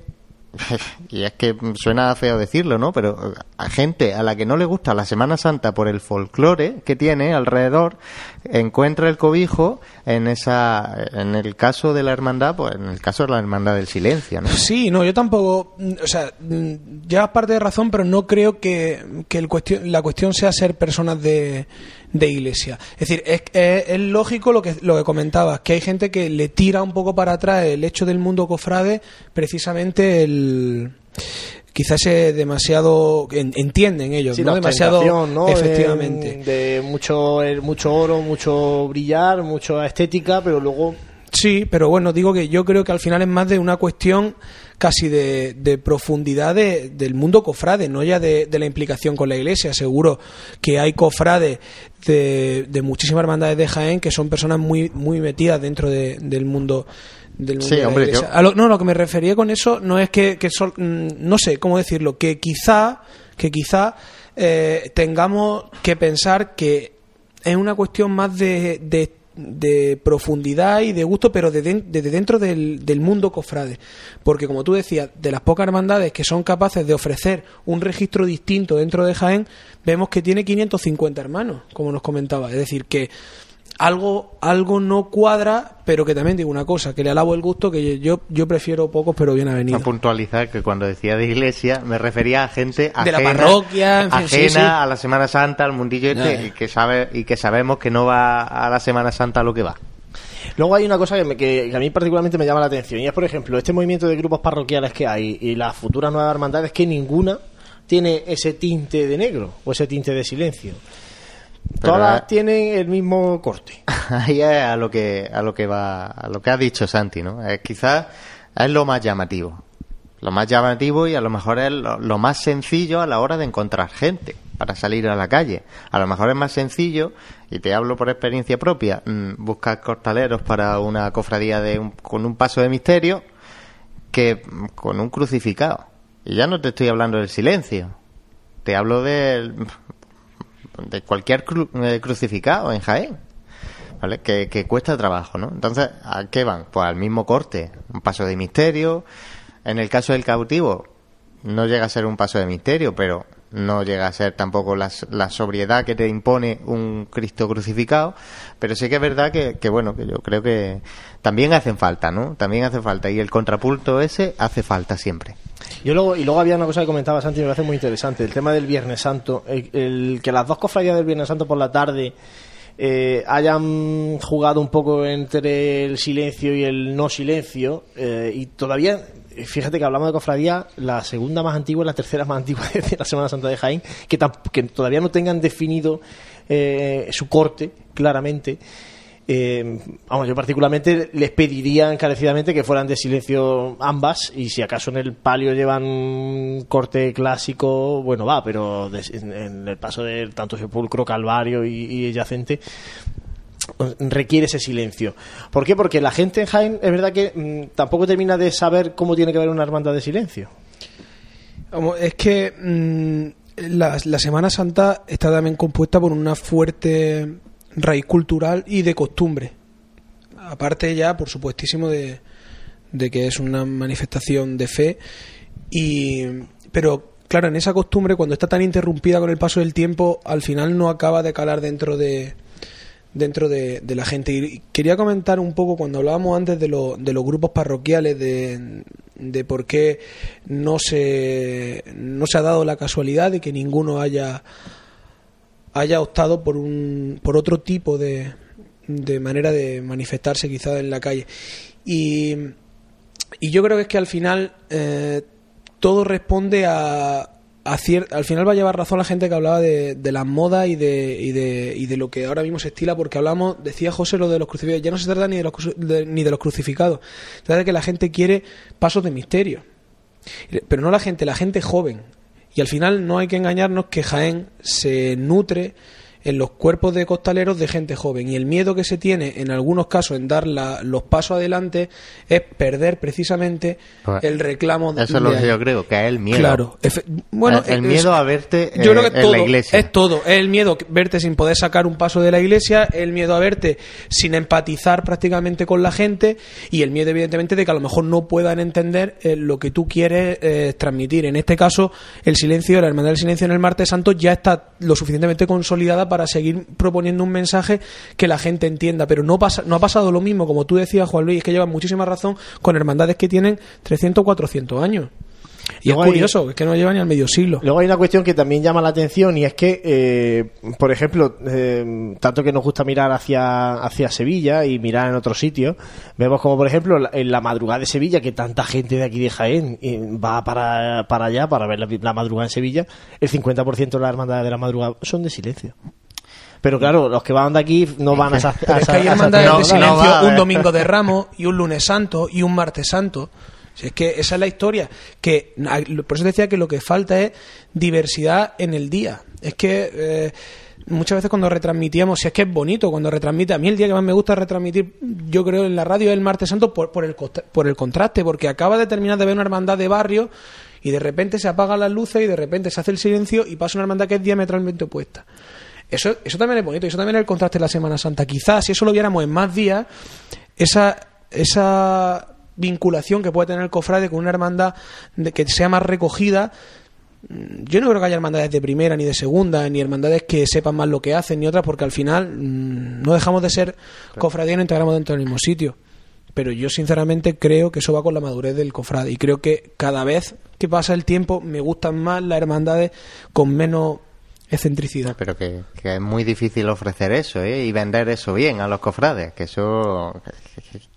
Speaker 6: y es que suena feo decirlo, ¿no? Pero a gente a la que no le gusta la Semana Santa por el folclore que tiene alrededor, encuentra el cobijo en esa, en el caso de la hermandad, pues en el caso de la hermandad del silencio, ¿no?
Speaker 2: Sí, no, yo tampoco, mm, o sea, mm, llevas parte de razón, pero no creo que, que el cuestión, la cuestión sea ser personas de, de iglesia. Es decir, es, es- es lógico lo que, lo que comentabas, que hay gente que le tira un poco para atrás el hecho del mundo cofrade, precisamente el quizás es demasiado en- entienden ellos,
Speaker 1: Sí,
Speaker 2: ¿no? demasiado
Speaker 1: ¿no?
Speaker 2: efectivamente.
Speaker 1: De, de mucho, eh, mucho oro, mucho brillar, mucha estética, pero luego
Speaker 2: Sí, pero bueno, digo que yo creo que al final es más de una cuestión casi de, de profundidad de- del mundo cofrade, no ya de, la implicación con la iglesia. Seguro que hay cofrades de, muchísimas hermandades de Jaén que son personas muy, muy metidas dentro de- del mundo del mundo
Speaker 6: Sí,
Speaker 2: de la
Speaker 6: hombre,
Speaker 2: iglesia.
Speaker 6: yo-
Speaker 2: A lo- no, lo que me refería con eso no es que, que sol- mm, no sé cómo decirlo, que quizá, que quizá eh, tengamos que pensar que es una cuestión más de, de, de profundidad y de gusto, pero de desde dentro del, del mundo cofrade. Porque, como tú decías, de las pocas hermandades que son capaces de ofrecer un registro distinto dentro de Jaén, vemos que tiene 550 hermanos, como nos comentaba. Es decir, que algo, algo no cuadra, pero que también digo una cosa, que le alabo el gusto, que yo, yo prefiero pocos, pero bien
Speaker 6: A
Speaker 2: avenidos.
Speaker 6: puntualizar que cuando decía de iglesia me refería a gente
Speaker 2: De la
Speaker 6: ajena,
Speaker 2: parroquia, en fin, sí,
Speaker 6: ajena
Speaker 2: sí.
Speaker 6: a la Semana Santa, al mundillo este, y que sabe y que sabemos que no va a la Semana Santa a lo que va.
Speaker 1: Luego hay una cosa que, me- que- que a mí particularmente me llama la atención y es, por ejemplo, este movimiento de grupos parroquiales que hay y las futuras nuevas hermandades que ninguna tiene ese tinte de negro o ese tinte de silencio.
Speaker 6: Pero,
Speaker 1: Todas tienen el mismo corte.
Speaker 6: Ahí es a lo que a lo que va a lo que ha dicho Santi, ¿no? Es quizás es lo más llamativo. Lo más llamativo y a lo mejor es lo, lo más sencillo a la hora de encontrar gente para salir a la calle. A lo mejor es más sencillo, y te hablo por experiencia propia, mm, buscar costaleros para una cofradía de un- con un paso de misterio que con un crucificado. Y ya no te estoy hablando del silencio. Te hablo del de cualquier cru- eh, crucificado en Jaén. ¿Vale? Que, que cuesta trabajo, ¿no? Entonces, ¿a qué van? Pues al mismo corte, un paso de misterio. En el caso del cautivo, no llega a ser un paso de misterio, pero no llega a ser tampoco la, la sobriedad que te impone un Cristo crucificado. Pero sí que es verdad que, bueno, que yo creo que también hacen falta, ¿no? También hace falta. Y el contrapunto ese hace falta siempre.
Speaker 1: Yo luego, y luego había una cosa que comentaba Santi, me parece muy interesante, el tema del Viernes Santo, el, que las dos cofradías del Viernes Santo por la tarde eh, hayan jugado un poco entre el silencio y el no silencio, eh, y todavía, fíjate que hablamos de cofradía, la segunda más antigua y la tercera más antigua de la Semana Santa de Jaén, que, que todavía no tengan definido eh, su corte claramente. Eh, vamos, yo particularmente les pediría encarecidamente que fueran de silencio ambas y si acaso en el palio llevan corte clásico, bueno va, pero en, el paso de tanto sepulcro, calvario y yacente requiere ese silencio. ¿Por qué? Porque la gente en Jaén es verdad que mm, tampoco termina de saber cómo tiene que haber una hermandad de silencio.
Speaker 2: Es que mm, la, la Semana Santa está también compuesta por una fuerte raíz cultural y de costumbre. Aparte ya, por supuestísimo, de, de que es una manifestación de fe. Y, pero claro, en esa costumbre, cuando está tan interrumpida con el paso del tiempo, al final no acaba de calar dentro de dentro de, la gente. Y quería comentar un poco cuando hablábamos antes de, lo- de los grupos parroquiales, de, por qué no se, no se ha dado la casualidad de que ninguno haya haya optado por un por otro tipo de, de manera de manifestarse quizás en la calle y, y yo creo que es que al final eh, todo responde a, al final va a llevar razón la gente que hablaba de, de las modas y de, y, de, y de lo que ahora mismo se estila, porque hablamos, decía José lo de los crucificados, ya no se trata ni de los, ni de los crucificados, se trata de que la gente quiere pasos de misterio, pero no la gente, la gente joven. Y al final no hay que engañarnos que Jaén se nutre en los cuerpos de costaleros de gente joven y el miedo que se tiene en algunos casos en dar la- los pasos adelante es perder precisamente
Speaker 6: Pues,
Speaker 2: el reclamo
Speaker 6: Eso es
Speaker 2: de
Speaker 6: lo que yo creo, que es el miedo.
Speaker 2: Claro, bueno,
Speaker 6: el, el
Speaker 2: es-
Speaker 6: miedo a verte
Speaker 2: yo
Speaker 6: eh,
Speaker 2: creo que
Speaker 6: en
Speaker 2: todo,
Speaker 6: la iglesia.
Speaker 2: es todo. Es el miedo verte sin poder sacar un paso de la iglesia, el miedo a verte sin empatizar prácticamente con la gente y el miedo, evidentemente, de que a lo mejor no puedan entender eh, lo que tú quieres eh, transmitir. En este caso, el silencio, la hermandad del silencio en el martes santo ya está lo suficientemente consolidada para seguir proponiendo un mensaje que la gente entienda. Pero no, pasa, no ha pasado lo mismo, como tú decías, Juan Luis, es que llevan muchísima razón con hermandades que tienen 300 400 años. Y
Speaker 1: Luego
Speaker 2: es
Speaker 1: hay-
Speaker 2: curioso, es que no lleva ni al medio siglo.
Speaker 1: Luego hay una cuestión que también llama la atención y es que, eh, por ejemplo, eh, tanto que nos gusta mirar hacia, hacia Sevilla y mirar en otros sitios, vemos como, por ejemplo, la- en la madrugada de Sevilla, que tanta gente de aquí de Jaén eh, va para, para allá para ver la, la madrugada en Sevilla, el 50% de las hermandades de la madrugada son de silencio. Pero claro, los que van de aquí no van a esa,
Speaker 2: Pero
Speaker 1: a
Speaker 2: es que
Speaker 1: esa-
Speaker 2: hay hermandades
Speaker 1: no,
Speaker 2: de silencio
Speaker 1: no va,
Speaker 2: un
Speaker 1: eh.
Speaker 2: domingo de Ramos y un lunes santo y un martes santo. Si es que esa es la historia. Que por eso decía que lo que falta es diversidad en el día. Es que eh, muchas veces cuando retransmitíamos, si es que es bonito cuando retransmite, a mí el día que más me gusta retransmitir, yo creo en la radio es el martes santo por, por el por el contraste, porque acaba de terminar de ver una hermandad de barrio y de repente se apagan las luces y de repente se hace el silencio y pasa una hermandad que es diametralmente opuesta. Eso, eso también es bonito, y eso también es el contraste de la Semana Santa. Quizás si eso lo viéramos en más días, esa, esa vinculación que puede tener el cofrade con una hermandad de que sea más recogida, mm, yo no creo que haya hermandades de primera ni de segunda, ni hermandades que sepan más lo que hacen, ni otras, porque al final mm, no dejamos de ser cofradía y nos integramos dentro del mismo sitio. Pero yo sinceramente creo que eso va con la madurez del cofrade y creo que cada vez que pasa el tiempo me gustan más las hermandades con menos excentricidad.
Speaker 6: Pero que, que es muy difícil ofrecer eso ¿eh? y vender eso bien a los cofrades, que eso,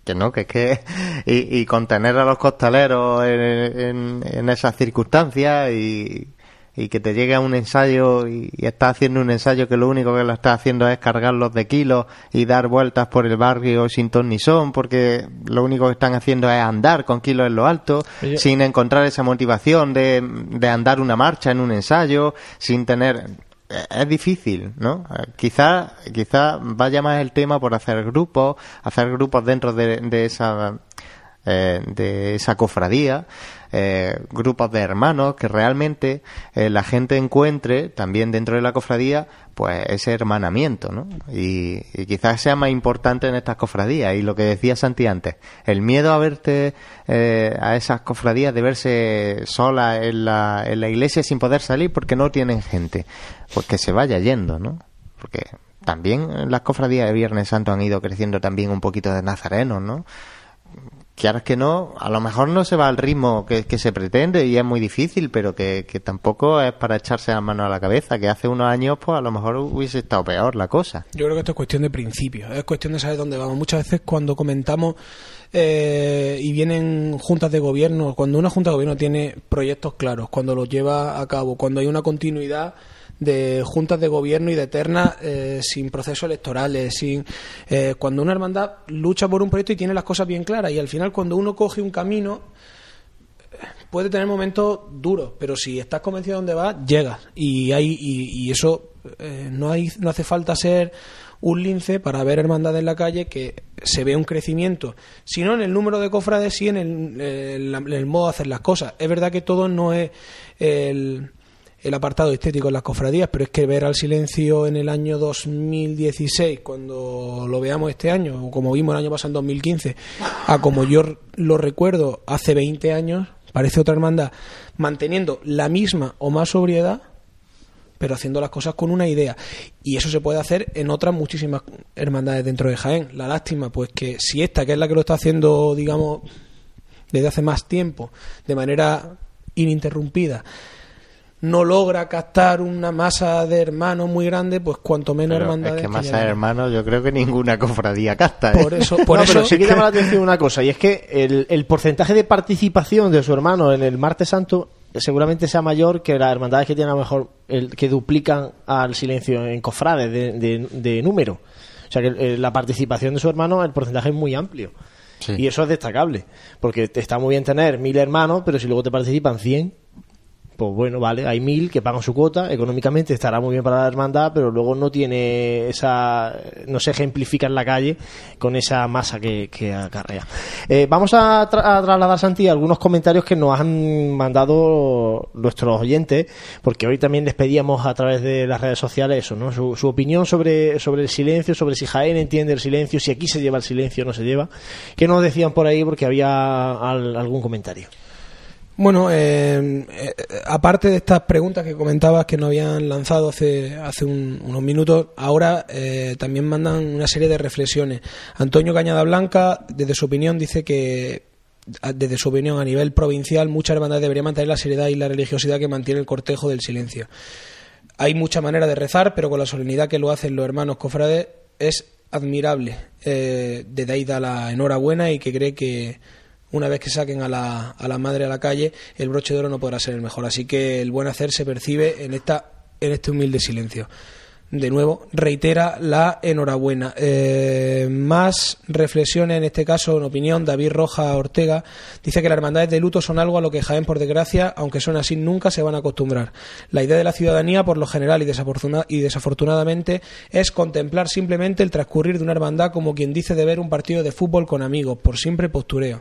Speaker 6: que, no, que es que, y, y contener a los costaleros en- en esas circunstancias y, y que te llegue a un ensayo y, y estás haciendo un ensayo que lo único que lo estás haciendo es cargarlos de kilos y dar vueltas por el barrio sin ton ni son, porque lo único que están haciendo es andar con kilos en lo alto,
Speaker 1: Oye.
Speaker 6: sin encontrar esa motivación de, de andar una marcha en un ensayo, sin tener eh, es difícil, ¿no? Eh, Quizá, quizá vaya más el tema por hacer grupos, hacer grupos dentro de, de esa eh, de esa cofradía, eh, grupos de hermanos que realmente eh, la gente encuentre también dentro de la cofradía pues ese hermanamiento, ¿no? Y, quizás sea más importante en estas cofradías y lo que decía Santi antes, el miedo a verte eh, a esas cofradías de verse sola en la, en la iglesia sin poder salir porque no tienen gente, pues que se vaya yendo, ¿no? Porque también las cofradías de Viernes Santo han ido creciendo también un poquito de nazarenos, ¿no? Quieras que no, a lo mejor no se va al ritmo que, se pretende y es muy difícil, pero que, tampoco es para echarse las manos a la cabeza, que hace unos años pues a lo mejor hubiese estado peor la cosa.
Speaker 2: Yo creo que esto es cuestión de principios, es cuestión de saber dónde vamos. Muchas veces cuando comentamos eh, y vienen juntas de gobierno, cuando una junta de gobierno tiene proyectos claros, cuando los lleva a cabo, cuando hay una continuidad de juntas de gobierno y de eternas eh, sin procesos electorales, sin eh, cuando una hermandad lucha por un proyecto y tiene las cosas bien claras y al final cuando uno coge un camino puede tener momentos duros, pero si estás convencido de dónde vas, llegas. Y, hay, y, y eso eh, no, hay, no hace falta ser un lince para ver hermandades en la calle que se ve un crecimiento, si no en el número de cofrades, el, el- en el modo de hacer las cosas. Es verdad que todo no es el, el apartado estético en las cofradías, pero es que ver al silencio en el año 2016, cuando lo veamos este año, o como vimos el año pasado en 2015, a como yo lo recuerdo hace 20 años, parece otra hermandad, manteniendo la misma o más sobriedad, pero haciendo las cosas con una idea. Y eso se puede hacer en otras muchísimas hermandades dentro de Jaén. La lástima, pues que si esta, que es la que lo está haciendo, digamos, desde hace más tiempo, de manera ininterrumpida, no logra captar una masa de hermanos muy grande, pues cuanto menos
Speaker 6: Pero
Speaker 2: hermandades.
Speaker 6: es que masa de hermanos yo creo que ninguna cofradía casta. ¿eh?
Speaker 2: Por eso, por
Speaker 1: No,
Speaker 2: eso
Speaker 1: pero sí que llama la atención una cosa, y es que el, el porcentaje de participación de su hermano en el Martes Santo seguramente sea mayor que las hermandades que tienen a lo mejor el, que duplican al silencio en cofrades de, de- de número. O sea que eh, la participación de su hermano, el porcentaje es muy amplio.
Speaker 6: Sí.
Speaker 1: Y eso es destacable, porque te está muy bien tener mil hermanos, pero si luego te participan 100, pues bueno, vale, hay mil que pagan su cuota, económicamente estará muy bien para la hermandad, pero luego no tiene esa, no se ejemplifica en la calle con esa masa que, que acarrea. Eh, vamos a, tra- a trasladar, Santi, algunos comentarios que nos han mandado nuestros oyentes, porque hoy también les pedíamos a través de las redes sociales eso, ¿no? Su, opinión sobre, sobre el silencio, sobre si Jaén entiende el silencio, si aquí se lleva el silencio o no se lleva. ¿Qué nos decían por ahí? Porque había al- algún comentario.
Speaker 2: Bueno, eh, eh, aparte de estas preguntas que comentabas que nos habían lanzado hace, hace un- unos minutos, ahora eh, también mandan una serie de reflexiones. Antonio Cañada Blanca, desde su opinión, dice que desde su opinión a nivel provincial muchas hermandades deberían mantener la seriedad y la religiosidad que mantiene el cortejo del silencio. Hay mucha manera de rezar, pero con la solemnidad que lo hacen los hermanos cofrades es admirable. Eh, desde ahí da la enhorabuena y que cree que una vez que saquen a la, a la madre a la calle, el broche de oro no podrá ser el mejor. Así que el buen hacer se percibe en, esta, en este humilde silencio. De nuevo, reitera la enhorabuena. Eh, más reflexiones, en este caso, en opinión, David Roja Ortega dice que las hermandades de luto son algo a lo que Jaén, por desgracia, aunque son así, nunca se van a acostumbrar. La idea de la ciudadanía, por lo general y, y desafortunadamente, es contemplar simplemente el transcurrir de una hermandad como quien dice de ver un partido de fútbol con amigos, por siempre postureo.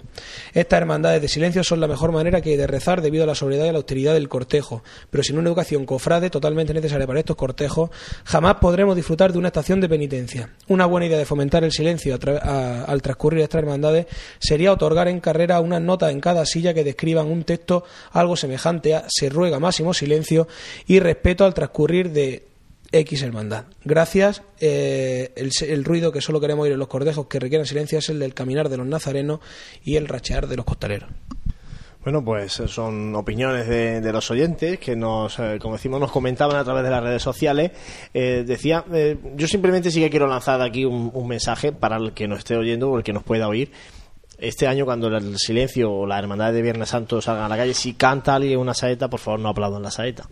Speaker 2: Estas hermandades de silencio son la mejor manera que hay de rezar debido a la sobriedad y a la austeridad del cortejo, pero sin una educación cofrade totalmente necesaria para estos cortejos, jamás podremos disfrutar de una estación de penitencia. Una buena idea de fomentar el silencio al transcurrir estas hermandades sería otorgar en carrera unas notas en cada silla que describan un texto algo semejante a se ruega máximo silencio y respeto al transcurrir de X hermandad. Gracias. eh, el ruido que solo queremos oír en los cordejos que requieren silencio es el del caminar de los nazarenos y el rachear de los costaleros.
Speaker 1: Bueno, pues eh, son opiniones de, de los oyentes que nos, eh, como decimos, nos comentaban a través de las redes sociales. Eh, decía, eh, yo simplemente sí que quiero lanzar aquí un, un mensaje para el que nos esté oyendo o el que nos pueda oír. Este año, cuando el silencio o la hermandad de Viernes Santo salgan a la calle, si canta alguien una saeta, por favor no aplaudan la saeta.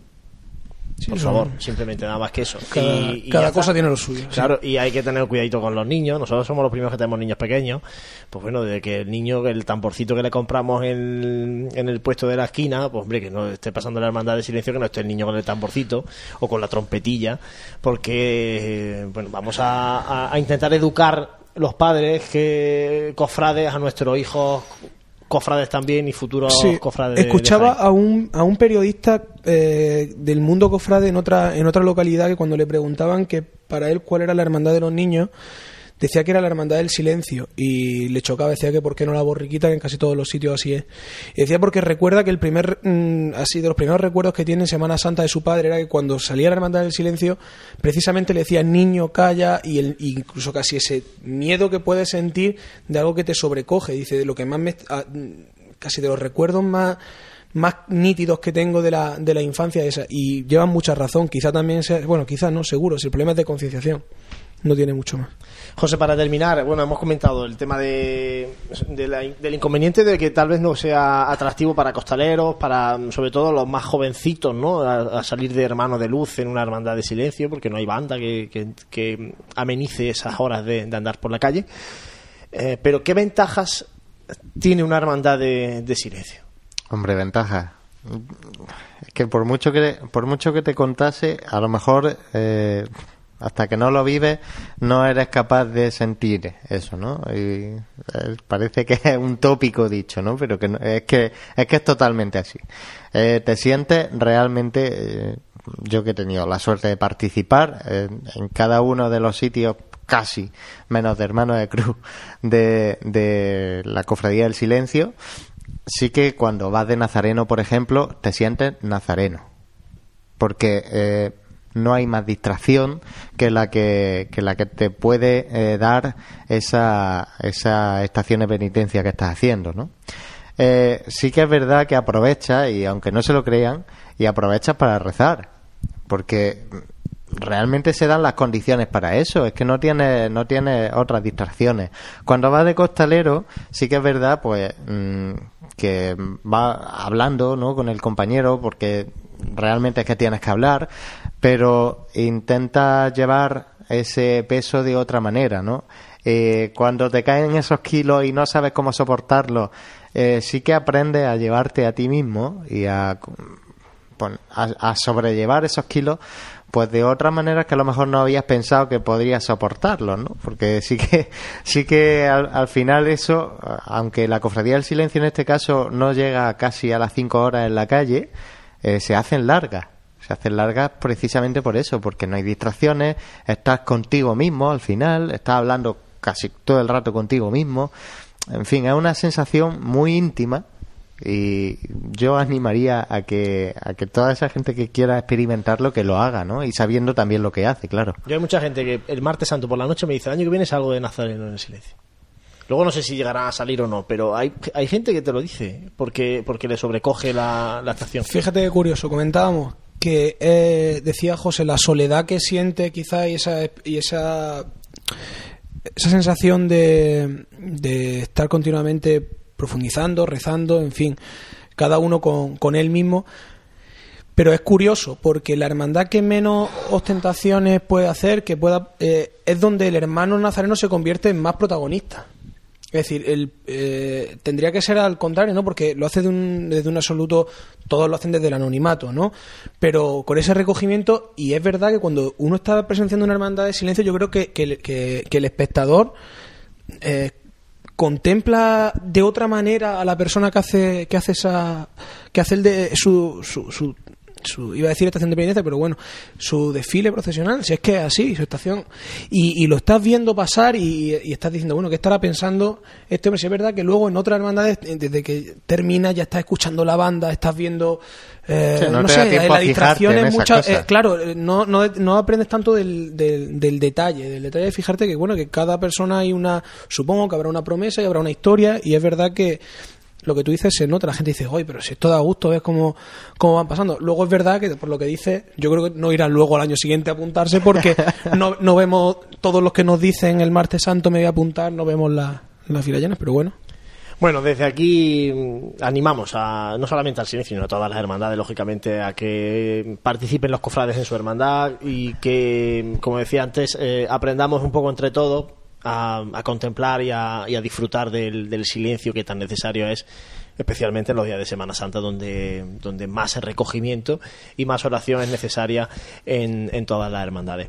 Speaker 1: Por favor, simplemente nada más que eso.
Speaker 2: Cada,
Speaker 1: Y- y
Speaker 2: cada
Speaker 1: está.
Speaker 2: cosa tiene lo suyo.
Speaker 1: Claro, y hay que tener cuidadito con los niños. Nosotros somos los primeros que tenemos niños pequeños. Pues bueno, desde que el niño, el tamborcito que le compramos en, en el puesto de la esquina, pues hombre, que no esté pasando la hermandad de silencio, que no esté el niño con el tamborcito o con la trompetilla, porque, eh, bueno, vamos a, a- a intentar educar los padres que cofrades a nuestros hijos cofrades también y futuros
Speaker 2: Sí,
Speaker 1: cofrades. de- de
Speaker 2: escuchaba a un, a un periodista eh, del mundo cofrade en otra, en otra localidad que cuando le preguntaban que para él cuál era la hermandad de los niños, decía que era la hermandad del silencio y le chocaba, decía que por qué no la borriquita, que en casi todos los sitios así es. Y decía porque recuerda que el primer, mm, así de los primeros recuerdos que tiene en Semana Santa de su padre era que cuando salía la hermandad del silencio, precisamente le decía niño, calla, y el, incluso casi ese miedo que puedes sentir de algo que te sobrecoge. Dice, de lo que más me, ah, casi de los recuerdos más más nítidos que tengo de la, de la infancia esa y llevan mucha razón quizá también sea bueno quizá no seguro si el problema es de concienciación no tiene mucho más
Speaker 1: José, para terminar, bueno, hemos comentado el tema de, la- del inconveniente de que tal vez no sea atractivo para costaleros, para sobre todo los más jovencitos, ¿no? A, salir de hermano de luz en una hermandad de silencio, porque no hay banda que, que- que amenice esas horas de, de andar por la calle. Eh, pero, ¿qué ventajas tiene una hermandad de, de silencio?
Speaker 6: Hombre, ventaja. Es que por mucho que por mucho que te contase, a lo mejor eh, hasta que no lo vives no eres capaz de sentir eso, ¿no? Y eh, parece que es un tópico dicho, ¿no? Pero que no- es que es que es totalmente así. Eh, te sientes realmente eh, yo que he tenido la suerte de participar en, cada uno de los sitios casi menos de hermano de cruz de, de la cofradía del silencio sí que cuando vas de nazareno, por ejemplo, te sientes nazareno. Porque no hay más distracción que la que, que, la que te puede eh, dar esa, esa estación de penitencia que estás haciendo, ¿no? eh, sí que es verdad que aprovecha, y aunque no se lo crean, y aprovecha para rezar. Porque realmente se dan las condiciones para eso, es que no tiene, no tiene otras distracciones. Cuando va de costalero, sí que es verdad, pues, mm, que va hablando, ¿no? Con el compañero, porque realmente es que tienes que hablar, pero intenta llevar ese peso de otra manera, ¿no? Eh, cuando te caen esos kilos y no sabes cómo soportarlos, eh, sí que aprendes a llevarte a ti mismo y a, a, sobrellevar esos kilos pues de otra manera que a lo mejor no habías pensado que podrías soportarlos, ¿no? Porque sí que sí que al, final eso, aunque la cofradía del silencio en este caso no llega casi a las cinco horas en la calle, eh, se hacen largas se hacen largas precisamente por eso, porque no hay distracciones, estás contigo mismo al final, estás hablando casi todo el rato contigo mismo. En fin, es una sensación muy íntima y yo animaría a que, a que toda esa gente que quiera experimentarlo que lo haga, ¿no? Y sabiendo también lo que hace, claro.
Speaker 1: Yo hay mucha gente que el martes santo por la noche me dice, el año que viene algo de Nazareno en el silencio. Luego no sé si llegará a salir o no, pero hay, hay gente que te lo dice porque, porque le sobrecoge la, la estación.
Speaker 2: Fíjate qué curioso, comentábamos que eh, decía José, la soledad que siente quizá y esa, y esa, esa sensación de, de estar continuamente profundizando, rezando, en fin, cada uno con, con él mismo. Pero es curioso porque la hermandad que menos ostentaciones puede hacer, que pueda, eh, es donde el hermano nazareno se convierte en más protagonista. Es decir, el, eh, tendría que ser al contrario, ¿no? Porque lo hace de un, desde un absoluto, todos lo hacen desde el anonimato, ¿no? Pero con ese recogimiento, y es verdad que cuando uno está presenciando una hermandad de silencio, yo creo que, que, el espectador eh, contempla de otra manera a la persona que hace, que hace esa, que hace el de su, su su, iba a decir estación de penitencia, pero bueno, su desfile procesional, si es que es así, su estación, y, lo estás viendo pasar y, estás diciendo, bueno, ¿qué estará pensando este hombre? Si es verdad que luego en otras hermandades, desde que termina, ya estás escuchando la banda, estás viendo, eh, no, sé, la distracción es muchas, eh, claro, eh, no, no, no aprendes tanto del, del, del, detalle, del detalle de fijarte que, bueno, que cada persona hay una, supongo que habrá una promesa y habrá una historia, y es verdad que lo que tú dices se nota, la gente dice, oye, pero si esto da gusto, ves cómo, cómo van pasando. Luego es verdad que por lo que dice, yo creo que no irán luego al año siguiente a apuntarse porque no, no vemos todos los que nos dicen el martes santo me voy a apuntar, no vemos las filas llenas, pero bueno.
Speaker 1: Bueno, desde aquí mm, animamos a no solamente al silencio, sino a todas las hermandades, lógicamente, a que participen los cofrades en su hermandad y que, como decía antes, eh, aprendamos un poco entre todos a, contemplar y a, disfrutar del, silencio que tan necesario es especialmente en los días de Semana Santa, donde, donde más recogimiento y más oración es necesaria en, en todas las hermandades.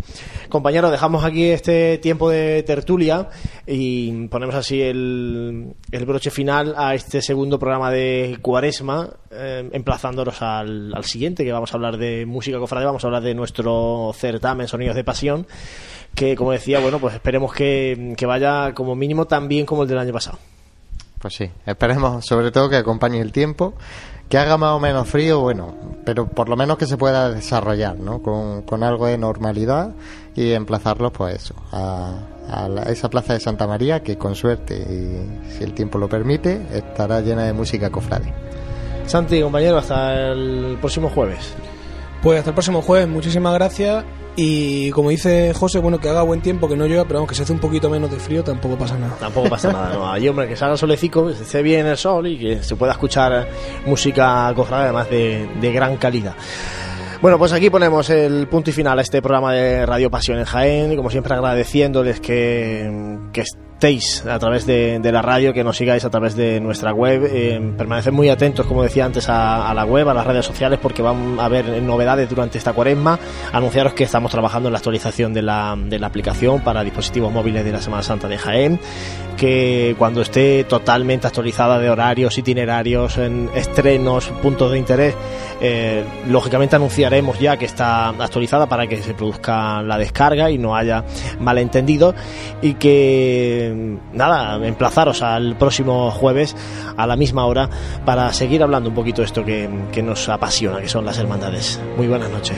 Speaker 1: Compañeros, dejamos aquí este tiempo de tertulia y ponemos así el, el broche final a este segundo programa de Cuaresma, eh, emplazándonos al, al siguiente, que vamos a hablar de música cofrade, vamos a hablar de nuestro certamen Sonidos de Pasión que como decía, bueno, pues esperemos que, vaya como mínimo tan bien como el del año pasado.
Speaker 6: Pues sí, esperemos sobre todo que acompañe el tiempo, que haga más o menos frío, bueno, pero por lo menos que se pueda desarrollar, ¿no? Con, algo de normalidad y emplazarlos, pues eso, a, esa plaza de Santa María que con suerte y si el tiempo lo permite estará llena de música cofrade.
Speaker 1: Santi, compañero, hasta el próximo jueves.
Speaker 2: Pues hasta el próximo jueves, muchísimas gracias y como dice José, bueno, que haga buen tiempo, que no llueva, pero vamos, que se hace un poquito menos de frío, tampoco pasa nada.
Speaker 1: Tampoco pasa nada, no. Hay hombre, que salga solecico, que esté bien el sol y que se pueda escuchar música cofrada, además de, de gran calidad. Bueno, pues aquí ponemos el punto y final a este programa de Radio Pasión en Jaén, como siempre agradeciéndoles que, que estéis a través de, la radio, que nos sigáis a través de nuestra web. Eh, muy atentos, como decía antes, a, la web, a las redes sociales, porque van a haber novedades durante esta cuaresma. Anunciaros que estamos trabajando en la actualización de la, de la aplicación para dispositivos móviles de la Semana Santa de Jaén, que cuando esté totalmente actualizada de horarios, itinerarios, en estrenos, puntos de interés, eh, lógicamente anunciaremos ya que está actualizada para que se produzca la descarga y no haya malentendido y que nada, emplazaros al próximo jueves a la misma hora para seguir hablando un poquito de esto que, que nos apasiona, que son las hermandades. Muy buenas noches.